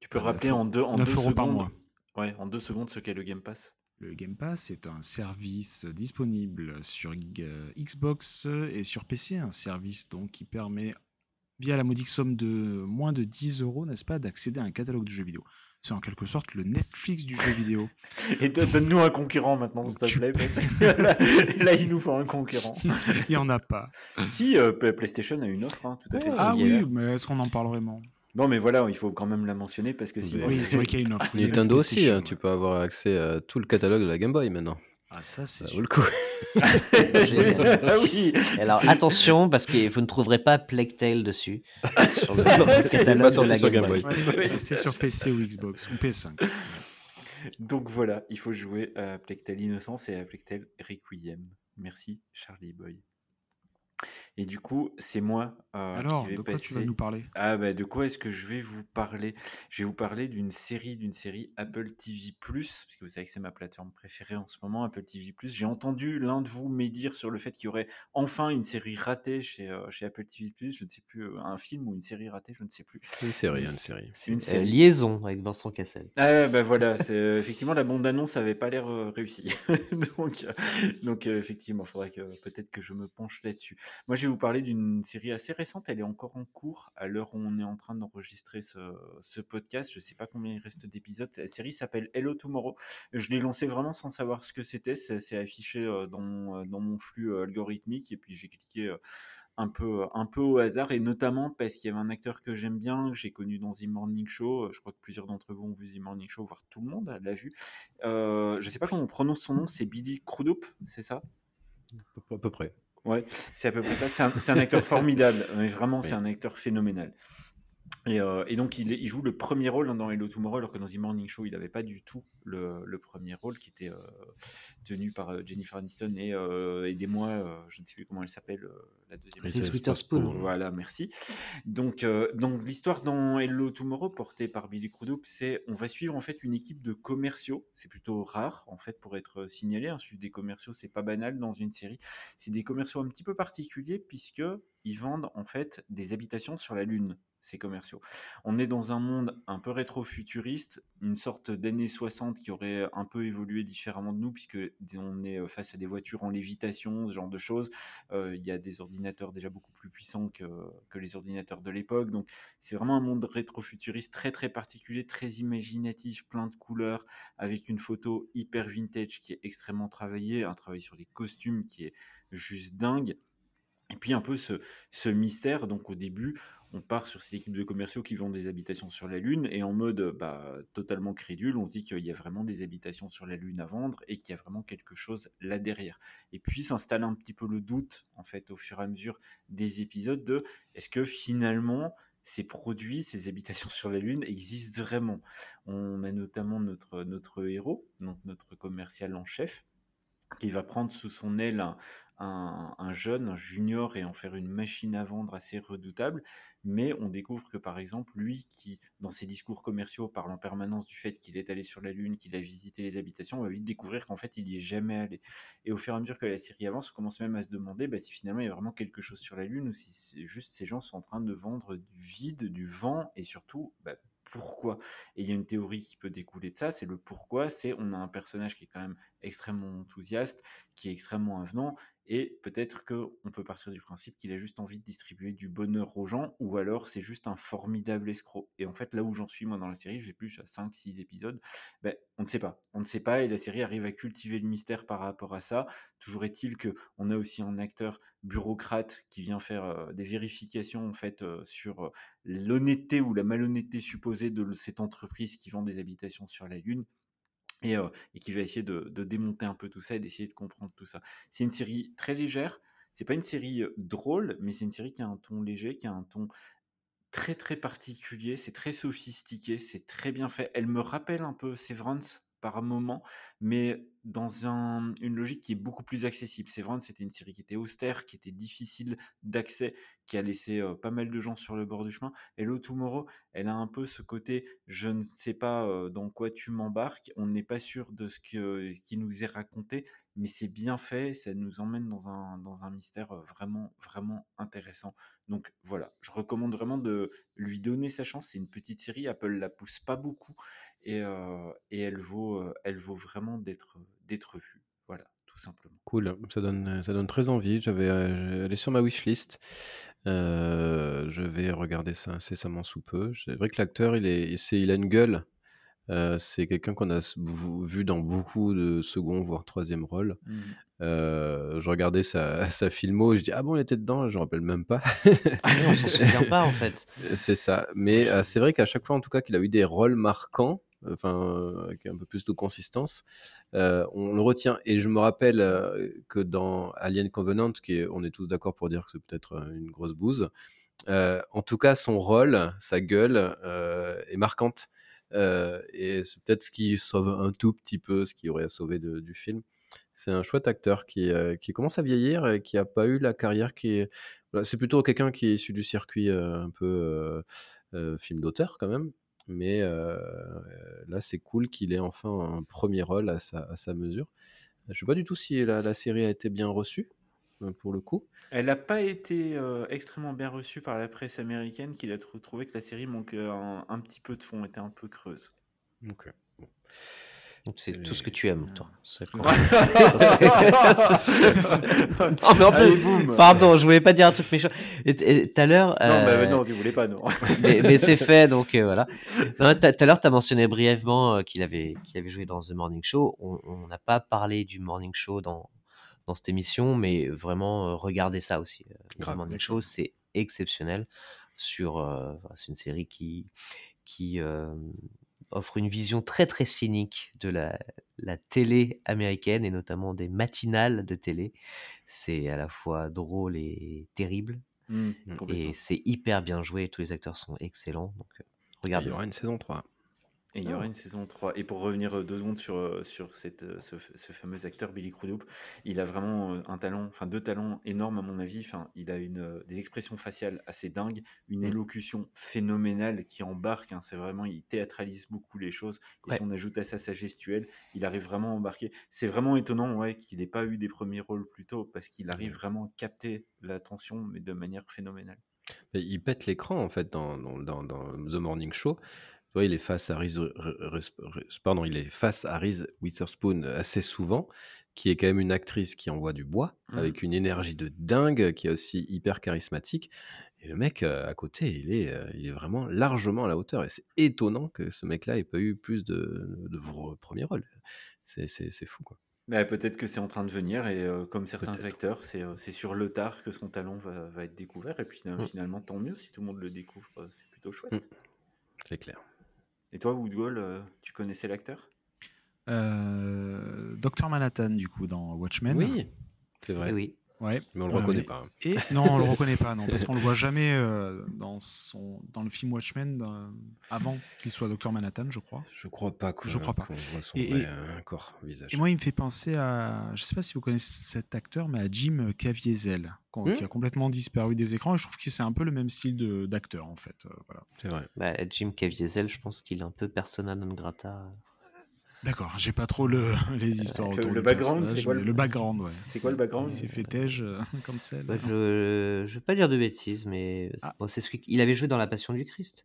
Tu peux à rappeler en deux, en 9 deux euros secondes. par mois. Ouais, en deux secondes ce qu'est le Game Pass. Le Game Pass est un service disponible sur euh, Xbox et sur PC, un service donc qui permet, via la modique somme de moins de 10 euros, n'est-ce pas, d'accéder à un catalogue de jeux vidéo. C'est en quelque sorte le Netflix du jeu vidéo. Et don- donne-nous un concurrent maintenant, s'il te plaît, parce que là, là, il nous faut un concurrent. Il n'y en a pas. si, euh, PlayStation a une offre, hein, tout à fait. Ah oui, mais est-ce qu'on en parle vraiment? Non, mais voilà, il faut quand même la mentionner parce que sinon. Oui, c'est vrai qu'il y a une offre. Il y a une Nintendo aussi, hein, tu peux avoir accès à tout le catalogue de la Game Boy maintenant. Ah, ça, c'est Ça vaut le coup. Ah oui. Alors attention parce que vous ne trouverez pas Plague Tale dessus. Sur le, la sur Game Boy. Boy. Ouais, C'était sur PC ou Xbox ou PS5. Donc voilà, il faut jouer à Plectel Innocence et à Plectel Requiem. Merci, Charlie Boy. Et du coup, c'est moi euh, Alors, qui vais de quoi passer. tu vas nous parler? Ah bah de quoi est-ce que je vais vous parler? Je vais vous parler d'une série, d'une série Apple TV+, parce que vous savez que c'est ma plateforme préférée en ce moment, Apple TV+. J'ai entendu l'un de vous médire sur le fait qu'il y aurait enfin une série ratée chez, euh, chez Apple TV+, je ne sais plus, euh, un film ou une série ratée, je ne sais plus. Une série, une série. C'est Une euh, liaison avec Vincent Cassel. Ah bah voilà, c'est, euh, effectivement la bande-annonce avait pas l'air euh, réussie. donc euh, donc euh, effectivement, il faudrait que peut-être que je me penche là-dessus. Moi je vais vous parler d'une série assez récente, elle est encore en cours à l'heure où on est en train d'enregistrer ce, ce podcast. Je sais pas combien il reste d'épisodes. La série s'appelle Hello Tomorrow. Je l'ai lancé vraiment sans savoir ce que c'était. C'est, affiché euh, dans, mon- euh, dans mon flux euh, algorithmique et puis j'ai cliqué un peu, un peu au hasard et notamment parce qu'il y avait un acteur que j'aime bien, que j'ai connu dans The Morning Show. Je crois que plusieurs d'entre vous ont vu The Morning Show, voire tout le monde l'a vu. Euh, je sais pas comment on prononce son nom, c'est Billy Crudup, c'est ça? À peu près. Ouais, c'est à peu près ça. C'est un, acteur formidable, mais vraiment, c'est un acteur phénoménal. Et, euh, et donc, il, joue le premier rôle dans Hello Tomorrow, alors que dans The Morning Show, il n'avait pas du tout le, le premier rôle qui était euh, tenu par euh, Jennifer Aniston et euh, aidez-moi, euh, je ne sais plus comment elle s'appelle, la deuxième. Reese Witherspoon. Voilà, merci. Donc, donc l'histoire dans Hello Tomorrow, portée par Billy Crudup, c'est on va suivre en fait une équipe de commerciaux. C'est plutôt rare en fait pour être signalé. Hein. Suivre des commerciaux, c'est pas banal dans une série. C'est des commerciaux un petit peu particuliers puisque ils vendent en fait des habitations sur la Lune. ces commerciaux. On est dans un monde un peu rétro-futuriste, une sorte d'années 60 qui aurait un peu évolué différemment de nous, puisque on est face à des voitures en lévitation, ce genre de choses. Euh, il y a des ordinateurs déjà beaucoup plus puissants que, que les ordinateurs de l'époque. Donc c'est vraiment un monde rétro-futuriste très très particulier, très imaginatif, plein de couleurs, avec une photo hyper vintage qui est extrêmement travaillée, un travail sur les costumes qui est juste dingue. Et puis un peu ce, mystère, donc au début, on part sur ces équipes de commerciaux qui vendent des habitations sur la Lune, et en mode bah, totalement crédule, on se dit qu'il y a vraiment des habitations sur la Lune à vendre et qu'il y a vraiment quelque chose là derrière. Et puis s'installe un petit peu le doute, en fait, au fur et à mesure des épisodes de est-ce que finalement ces produits, ces habitations sur la Lune existent vraiment? On a notamment notre, notre héros, donc notre commercial en chef, qui va prendre sous son aile un, jeune, un junior, et en faire une machine à vendre assez redoutable. Mais on découvre que, par exemple, lui qui, dans ses discours commerciaux, parle en permanence du fait qu'il est allé sur la Lune, qu'il a visité les habitations, on va vite découvrir qu'en fait, il n'y est jamais allé. Et au fur et à mesure que la série avance, on commence même à se demander bah, si finalement il y a vraiment quelque chose sur la Lune ou si juste ces gens sont en train de vendre du vide, du vent, et surtout, bah, pourquoi? Et il y a une théorie qui peut découler de ça, c'est le pourquoi, c'est on a un personnage qui est quand même extrêmement enthousiaste, qui est extrêmement avenant, et peut-être qu'on peut partir du principe qu'il a juste envie de distribuer du bonheur aux gens, ou alors c'est juste un formidable escroc. Et en fait, là où j'en suis moi dans la série, j'ai plus à 5-6 épisodes, ben, on ne sait pas. On ne sait pas, et la série arrive à cultiver le mystère par rapport à ça. Toujours est-il qu'on a aussi un acteur bureaucrate qui vient faire euh, des vérifications en euh, sur euh, l'honnêteté ou la malhonnêteté supposée de cette entreprise qui vend des habitations sur la Lune et, qui va essayer de, démonter un peu tout ça et d'essayer de comprendre tout ça. C'est une série très légère, c'est pas une série drôle, mais c'est une série qui a un ton léger, qui a un ton très très particulier, c'est très sophistiqué, c'est très bien fait. Elle me rappelle un peu Severance par moment, mais dans un, une logique qui est beaucoup plus accessible. C'est vrai, c'était une série qui était austère, qui était difficile d'accès, qui a laissé pas mal de gens sur le bord du chemin. Et Hello Tomorrow, elle a un peu ce côté, je ne sais pas dans quoi tu m'embarques, on n'est pas sûr de ce que, qui nous est raconté, mais c'est bien fait, ça nous emmène dans un, dans un mystère vraiment, vraiment intéressant. Donc voilà, je recommande vraiment de lui donner sa chance. C'est une petite série, Apple la pousse pas beaucoup et, et elle, vaut, elle vaut vraiment d'être vue. Voilà, tout simplement. Cool, ça donne, ça donne très envie. J'avais, sur ma wishlist. je vais regarder ça incessamment sous peu. C'est vrai que l'acteur, il, est, il a une gueule. C'est quelqu'un qu'on a vu dans beaucoup de second, voire troisième rôle. Mmh. je regardais sa, sa filmo, je dis ah bon il était dedans, je me rappelle même pas. ah non, on s'en souvient pas en fait. C'est ça, mais c'est vrai qu'à chaque fois en tout cas qu'il a eu des rôles marquants, enfin avec un peu plus de consistance, euh, on le retient. Et je me rappelle que dans Alien Covenant, qui est, on est tous d'accord pour dire que c'est peut-être une grosse bouse, en tout cas son rôle, sa gueule est marquante. Et c'est peut-être ce qui sauve un tout petit peu ce qui aurait à sauver du film. C'est un chouette acteur qui, qui commence à vieillir et qui n'a pas eu la carrière qui est. c'est plutôt quelqu'un qui est issu du circuit un peu film d'auteur quand même. Mais là, c'est cool qu'il ait enfin un premier rôle à sa, mesure. Je ne sais pas du tout si la, série a été bien reçue, pour le coup. Elle n'a pas été extrêmement bien reçue par la presse américaine, qui a trouvé que la série manquait un, un, petit peu de fond, était un peu creuse. Ok. Bon. Donc c'est tout ce que tu aimes, toi. pardon, je voulais pas dire un truc méchant. Et tout à l'heure. Non, bah, non, tu voulais pas, non. mais, c'est fait, donc euh, voilà. Tout à l'heure, tu as mentionné brièvement euh, qu'il avait, qu'il avait joué dans The Morning Show. On n'a pas parlé du Morning Show dans, dans cette émission, mais vraiment, euh, regardez ça aussi. The Morning Show, c'est exceptionnel. Sur, c'est une série qui, qui offre une vision très très cynique de la, la, télé américaine et notamment des matinales de télé. C'est à la fois drôle et terrible. Mmh, et c'est hyper bien joué, tous les acteurs sont excellents. Donc, regardez. Il y aura une saison 3. Et il y aura une saison 3. Et pour revenir euh, deux secondes sur, euh, sur cette, euh, ce, fameux acteur Billy Crudup, il a vraiment un talent, enfin deux talents énormes à mon avis. Enfin, il a une, des expressions faciales assez dingues, une mmh. élocution phénoménale qui embarque. Hein. c'est vraiment, il théâtralise beaucoup les choses. Et si on ajoute à ça sa gestuelle, il arrive vraiment à embarquer. C'est vraiment étonnant ouais, qu'il n'ait pas eu des premiers rôles plus tôt parce qu'il arrive vraiment à capter l'attention, mais de manière phénoménale. Mais il pète l'écran en fait dans, dans, dans- dans The Morning Show. Vois, il est face à Reese, Re- Re- Re- pardon, il est face à Reese Witherspoon assez souvent, qui est quand même une actrice qui envoie du bois, Mhm. avec une énergie de dingue, qui est aussi hyper charismatique. Et le mec euh, à côté, il est, euh, il est vraiment largement à la hauteur. Et c'est étonnant que ce mec-là ait pas eu plus de, de vr- premier rôle. C'est, fou quoi. Mais peut-être que c'est en train de venir et euh, comme certains acteurs, c'est euh, sur le tard que son talent va, va être découvert. Et puis euh, Mm. finalement, tant mieux si tout le monde le découvre, euh, c'est plutôt chouette. Mm. C'est clair. Et toi, Woodgall, euh, tu connaissais l'acteur? Euh, Docteur Manhattan, du coup, dans Watchmen. Oui, c'est vrai. Oui. Ouais. Mais on le Euh, reconnaît pas. hein. Et non, on le reconnaît pas, non, parce qu'on le voit jamais euh, dans son dans le film Watchmen avant qu'il soit Docteur Manhattan, je crois. Je crois pas qu'on Je crois pas. qu'on voit son Et- vrai et- euh, corps, visage. Et moi, il me fait penser à, je sais pas si vous connaissez cet acteur, mais à Jim Caviezel, Hmm. qui a complètement disparu des écrans. Et je trouve que c'est un peu le même style de- d'acteur, en fait. euh, voilà. C'est vrai. Bah, Jim Caviezel, je pense qu'il est un peu persona non grata. D'accord, j'ai pas trop le, les histoires Le- autour le du background, c'est quoi le- le background, ouais. C'est quoi le background Il s'est fait tège euh, comme celle. Bah, je je veux pas dire de bêtises, mais Ah. bon, c'est celui qu'il avait joué dans La Passion du Christ.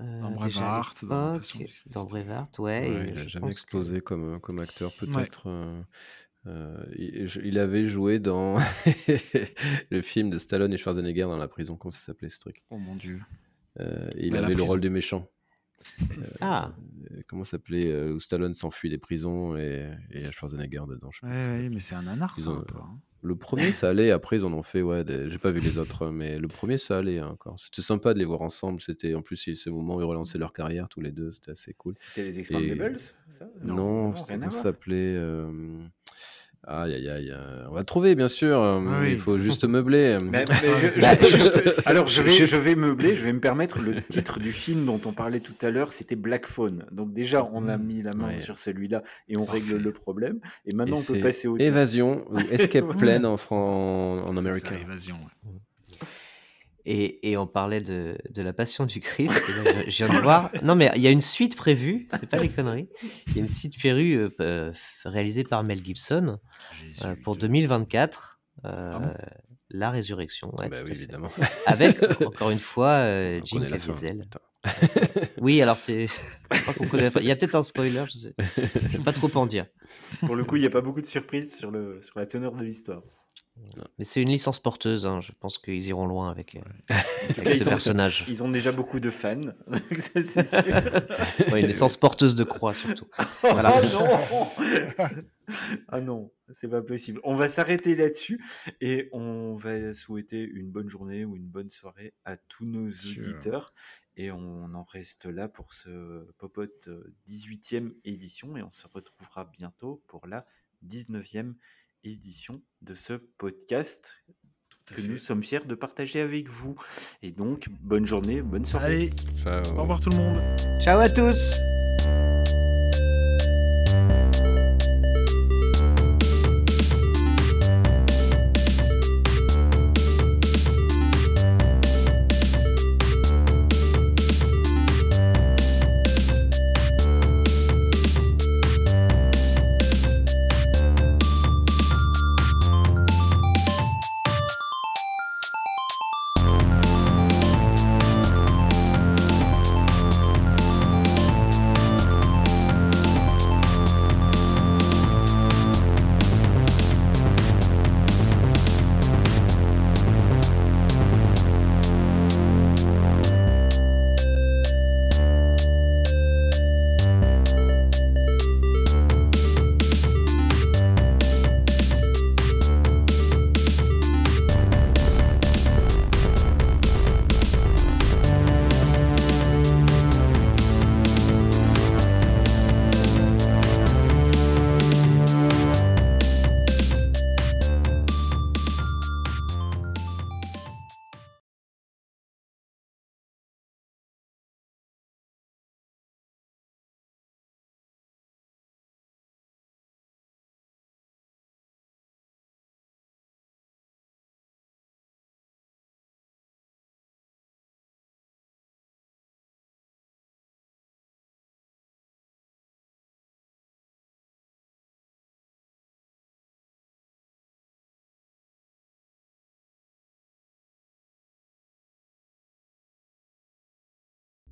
Euh, Dans Braveheart, dans La l'époque, Passion du Christ. dans Braveheart, ouais. Il a jamais que- explosé comme, comme acteur, Ouais. peut-être. euh, euh, il, avait joué dans le film de Stallone et Schwarzenegger dans la prison. Comment ça s'appelait ce truc? Oh mon dieu. Euh, Il la avait le rôle du méchant. Ah, Euh, Comment ça s'appelait euh, Où Stallone s'enfuit des prisons et, et il y a Schwarzenegger dedans. je sais Ouais, ouais, mais c'est un nanar, Ils ça, ont- un peu. hein. Le premier, ça allait. Après, ils en ont fait. Ouais, des- j'ai pas vu les autres, mais le premier, ça allait hein, encore. C'était sympa de les voir ensemble. C'était en plus ces moments où ils relançaient leur carrière tous les deux. C'était assez cool. C'était les Expendables ça? Non, comment ça s'appelait euh, Aïe, aïe, aïe. euh, On va le trouver, bien sûr. euh, Ah oui. Il faut juste meubler. Mais- mais je- Bah, je- juste- je- alors je vais, je vais meubler, je vais me permettre le titre du film dont on parlait tout à l'heure, c'était Black Phone. Donc déjà on a mis la main Ouais. sur celui-là et on règle le problème. Et Et maintenant on peut passer au tien. Évasion ou Escape. Plan en, en ça, américain. évasion. ouais. Et, et on parlait de, de la Passion du Christ. et là, je, je viens de voir. Non, mais il y a une suite prévue. C'est pas des conneries. Il y a une suite prévue euh, euh, réalisée par Mel Gibson Jésus euh, pour de- 2024. euh, Ah bon? La résurrection. ouais, bah oui, évidemment. Avec encore une fois euh, Jim Caviezel. Oui, alors c'est. Il y a peut-être un spoiler, je sais. Je vais pas trop en dire. Pour le coup il n'y a pas beaucoup de surprises sur, le, sur la teneur de l'histoire. Mais c'est une licence porteuse. hein. Je pense qu'ils iront loin avec, euh, avec Ils ce ont- personnage. Ils ont déjà beaucoup de fans, ça, c'est sûr. Ouais, une licence porteuse de croix surtout. Oh non Ah non, c'est pas possible. On va s'arrêter là-dessus et on va souhaiter une bonne journée ou une bonne soirée à tous nos auditeurs. Et on en reste là pour ce Popote euh, 18e édition et on se retrouvera bientôt pour la 19e édition de ce podcast que fait. nous sommes fiers de partager avec vous. Et donc, bonne journée, bonne soirée. Allez, Ciao. au revoir tout le monde. Ciao à tous